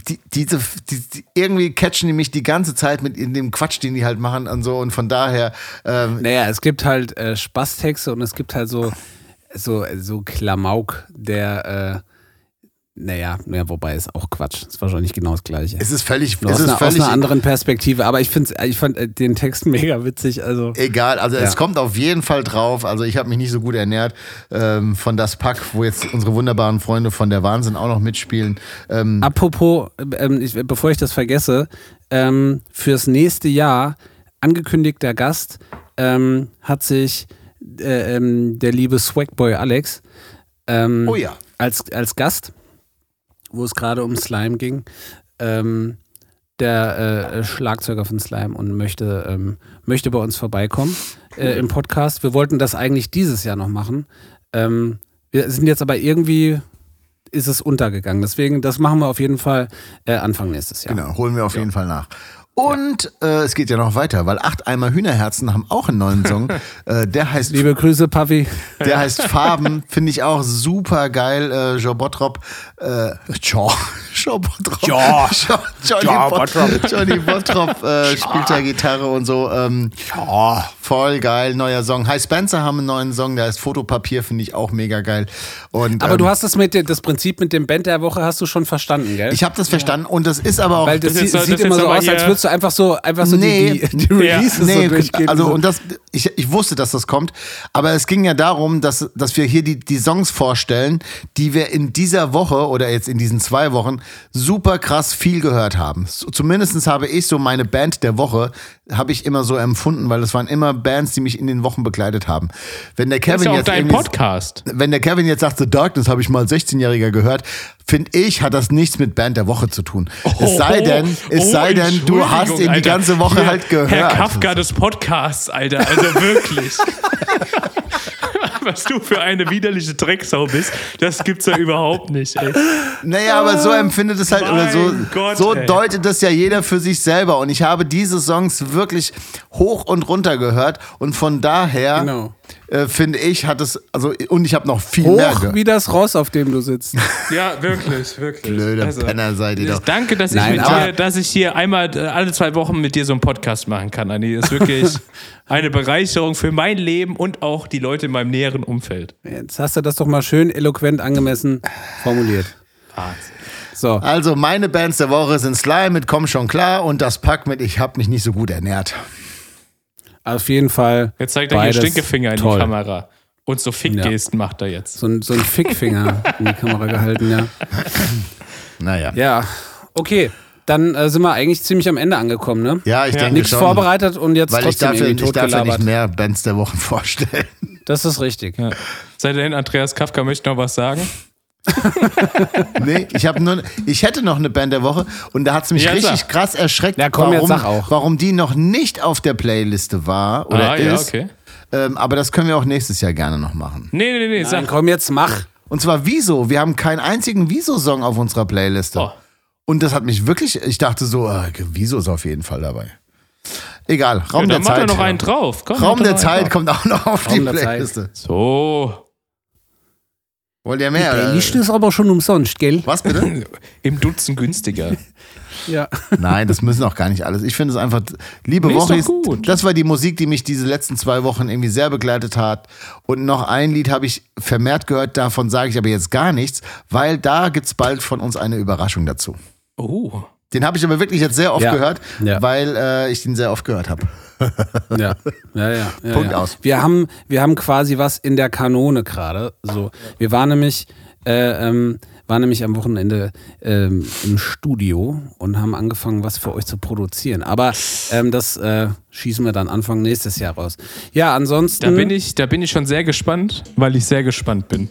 die, die, die, irgendwie catchen die mich die ganze Zeit mit in dem Quatsch, den die halt machen und so. Und von daher, ähm, naja, es gibt halt äh, Spaßtexte und es gibt halt so, so, so Klamauk, der, äh, naja, ja, wobei ist auch Quatsch. Ist wahrscheinlich genau das Gleiche. es ist völlig, Nur es aus, ist einer, aus völlig einer anderen Perspektive. Aber ich, find's, ich fand äh, den Text <laughs> mega witzig. Also, Egal, also Ja. es kommt auf jeden Fall drauf. Also ich habe mich nicht so gut ernährt ähm, von das Pack, wo jetzt unsere wunderbaren Freunde von der Wahnsinn auch noch mitspielen. Ähm, apropos, ähm, ich, bevor ich das vergesse, ähm, fürs nächste Jahr angekündigter Gast ähm, hat sich äh, ähm, der liebe Swagboy Alex oh ja. als, als Gast, wo es gerade um Slime ging, ähm, der äh, Schlagzeuger von Slime und möchte, ähm, möchte bei uns vorbeikommen äh, im Podcast. Wir wollten das eigentlich dieses Jahr noch machen. Ähm, wir sind jetzt aber irgendwie ist es untergegangen. Deswegen, das machen wir auf jeden Fall äh, Anfang nächstes Jahr. Genau, holen wir auf jeden Fall nach. Und äh, es geht ja noch weiter, weil acht Eimer Hühnerherzen haben auch einen neuen Song. <laughs> äh, der heißt Liebe Grüße, Pavi. Der heißt <laughs> Farben, finde ich auch super geil. Äh, Joe Bottrop, äh, Joe, <laughs> Joe Bottrop, Joe. Jo, Johnny, Bot Bottrop. Johnny Bottrop äh, spielt da Gitarre und so. Ähm, voll geil, neuer Song. Hi Spencer haben einen neuen Song, der heißt Fotopapier, finde ich auch mega geil. Und, Aber ähm, du hast das mit dem- das Prinzip mit dem Band der Woche hast du schon verstanden, gell? ich habe das verstanden und das ist aber auch Weil das, Das sieht, so- sieht das immer ist so aus, als würdest du einfach so, einfach so Nee. die, die, die Releases nee, so durchgehen. also so. und das, ich, ich wusste, dass das kommt, aber es ging ja darum, dass, dass wir hier die, die Songs vorstellen, die wir in dieser Woche oder jetzt in diesen zwei Wochen super krass viel gehört haben. Zumindest habe ich so meine Band der Woche, habe ich immer so empfunden, weil es waren immer Bands, die mich in den Wochen begleitet haben. Wenn der Das Kevin ist ja jetzt dein Podcast. wenn der Kevin jetzt sagt, The Darkness habe ich mal als 16-Jähriger gehört, finde ich, hat das nichts mit Band der Woche zu tun. es sei denn, es Oh, sei denn, du hast ihn die ganze Woche Alter. halt gehört. Herr Kafka des Podcasts, Alter. Also wirklich. <laughs> Was du für eine widerliche Drecksau bist, das gibt's ja überhaupt nicht, ey. Naja, aber so empfindet es halt, oder so, Mein Gott, so ey. deutet das ja jeder für sich selber. Und ich habe diese Songs wirklich hoch und runter gehört. Und von daher, Genau. Äh, finde ich, hat es, also, und ich habe noch viel mehr Hoch gehört. wie das Ross, auf dem du sitzt. <laughs> Ja, wirklich, wirklich. Blöde Penner seid ihr doch. Danke, dass ich, Nein, mit aber- dir, dass ich hier einmal äh, alle zwei Wochen mit dir so einen Podcast machen kann, Anni. Das ist wirklich <laughs> eine Bereicherung für mein Leben und auch die Leute in meinem näheren Umfeld. Jetzt hast du das doch mal schön eloquent angemessen formuliert. So, Also, meine Bands der Woche sind Slime mit Komm schon klar und das Pack mit Ich hab mich nicht so gut ernährt. Auf jeden Fall. Jetzt zeigt er hier Stinkefinger in toll. die Kamera. Und so Fickgesten macht er jetzt. So ein, so ein Fickfinger in die Kamera gehalten, ja. <clears throat> Naja. Ja, okay. Dann äh, sind wir eigentlich ziemlich am Ende angekommen, ne? Ja, ich denke Nichts schon. vorbereitet und jetzt Weil ich trotzdem darf, ja- irgendwie ich darf ja nicht mehr Bands der Woche vorstellen. Das ist richtig. Ja. Seitdem Andreas Kafka möchte noch was sagen. <laughs> Nee, ich habe nur, ich hätte noch eine Band der Woche und da hat es mich Ja, richtig sag. krass erschreckt, Ja, komm, warum, auch. warum die noch nicht auf der Playliste war oder ah, ja, ist. okay. Ähm, aber das können wir auch nächstes Jahr gerne noch machen. Nee, nee, nee, Dann sag. komm, jetzt mach. Und zwar Wieso. Wir haben keinen einzigen Wieso-Song auf unserer Playliste. Oh. Und das hat mich wirklich, ich dachte so, äh, Wieso ist auf jeden Fall dabei. Egal, Raum Ja, der dann mach Zeit. doch noch einen drauf. Komm, Raum der Zeit drauf. kommt auch noch auf Raum die Zeit. Playliste. So. Wollt ihr mehr? oder? Playlist ist aber schon umsonst, gell? Was bitte? <laughs> Im Dutzend günstiger. <laughs> Ja. Nein, das müssen auch gar nicht alles. Ich finde es einfach, liebe Nee, ist Woche, das war die Musik, die mich diese letzten zwei Wochen irgendwie sehr begleitet hat. Und noch ein Lied habe ich vermehrt gehört, davon sage ich aber jetzt gar nichts, weil da gibt es bald von uns eine Überraschung dazu. Oh. Den habe ich aber wirklich jetzt sehr oft Ja. gehört, Ja. weil äh, ich den sehr oft gehört habe. Ja, ja, ja. ja Punkt ja. aus. Wir haben, wir haben quasi was in der Kanone gerade. So, wir waren nämlich äh, ähm, waren nämlich am Wochenende ähm, im Studio und haben angefangen, was für euch zu produzieren. Aber ähm, das äh, schießen wir dann Anfang nächstes Jahr raus. Ja, ansonsten. Da bin ich, da bin ich schon sehr gespannt, weil ich sehr gespannt bin.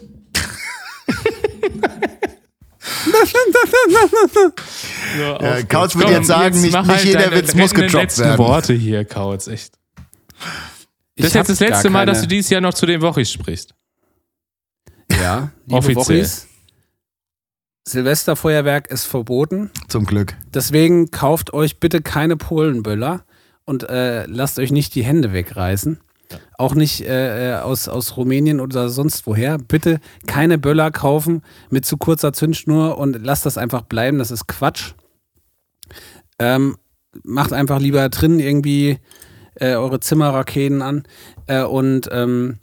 So, Ja, Kautz würde jetzt sagen, nicht- nicht jeder deine Witz muss gedroppt werden. Worte hier, Kautz, echt. Ich Das ist jetzt das letzte Mal, dass du dieses Jahr noch zu den Wochis sprichst. Ja, <laughs> liebe Offiziell. Wochis, Silvesterfeuerwerk ist verboten. Zum Glück. Deswegen kauft euch bitte keine Polenböller und äh, lasst euch nicht die Hände wegreißen. Auch nicht äh, äh, aus, aus Rumänien oder sonst woher. Bitte keine Böller kaufen mit zu kurzer Zündschnur und lasst das einfach bleiben. Das ist Quatsch. Ähm, macht einfach lieber drin irgendwie äh, eure Zimmerraketen an äh, und ähm,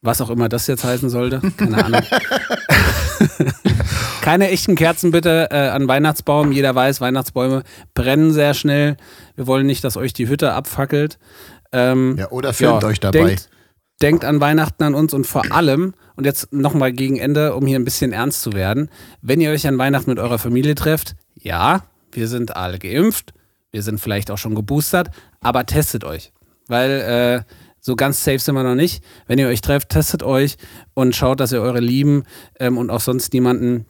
was auch immer das jetzt heißen sollte. Keine Ahnung. <laughs> Keine echten Kerzen bitte äh, an Weihnachtsbaum. Jeder weiß, Weihnachtsbäume brennen sehr schnell. Wir wollen nicht, dass euch die Hütte abfackelt. Ähm, Ja, oder filmt ja, euch dabei. Denkt, denkt an Weihnachten an uns und vor allem, und jetzt nochmal gegen Ende, um hier ein bisschen ernst zu werden, wenn ihr euch an Weihnachten mit eurer Familie trefft, ja, wir sind alle geimpft, wir sind vielleicht auch schon geboostert, aber testet euch. Weil äh, so ganz safe sind wir noch nicht. Wenn ihr euch trefft, testet euch und schaut, dass ihr eure Lieben ähm, und auch sonst niemanden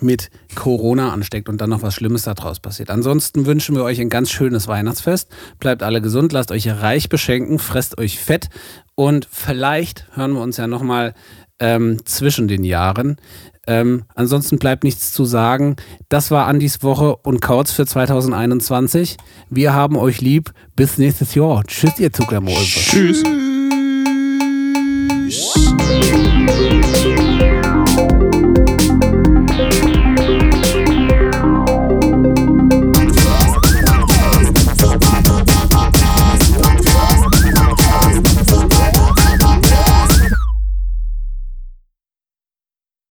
mit Corona ansteckt und dann noch was Schlimmes daraus passiert. Ansonsten wünschen wir euch ein ganz schönes Weihnachtsfest. Bleibt alle gesund, lasst euch reich beschenken, fresst euch fett und vielleicht hören wir uns ja nochmal ähm, zwischen den Jahren. Ähm, ansonsten bleibt nichts zu sagen. Das war Andis Woche und Kautz für 2021. Wir haben euch lieb. Bis nächstes Jahr. Tschüss, ihr Zuckermäuse. Tschüss.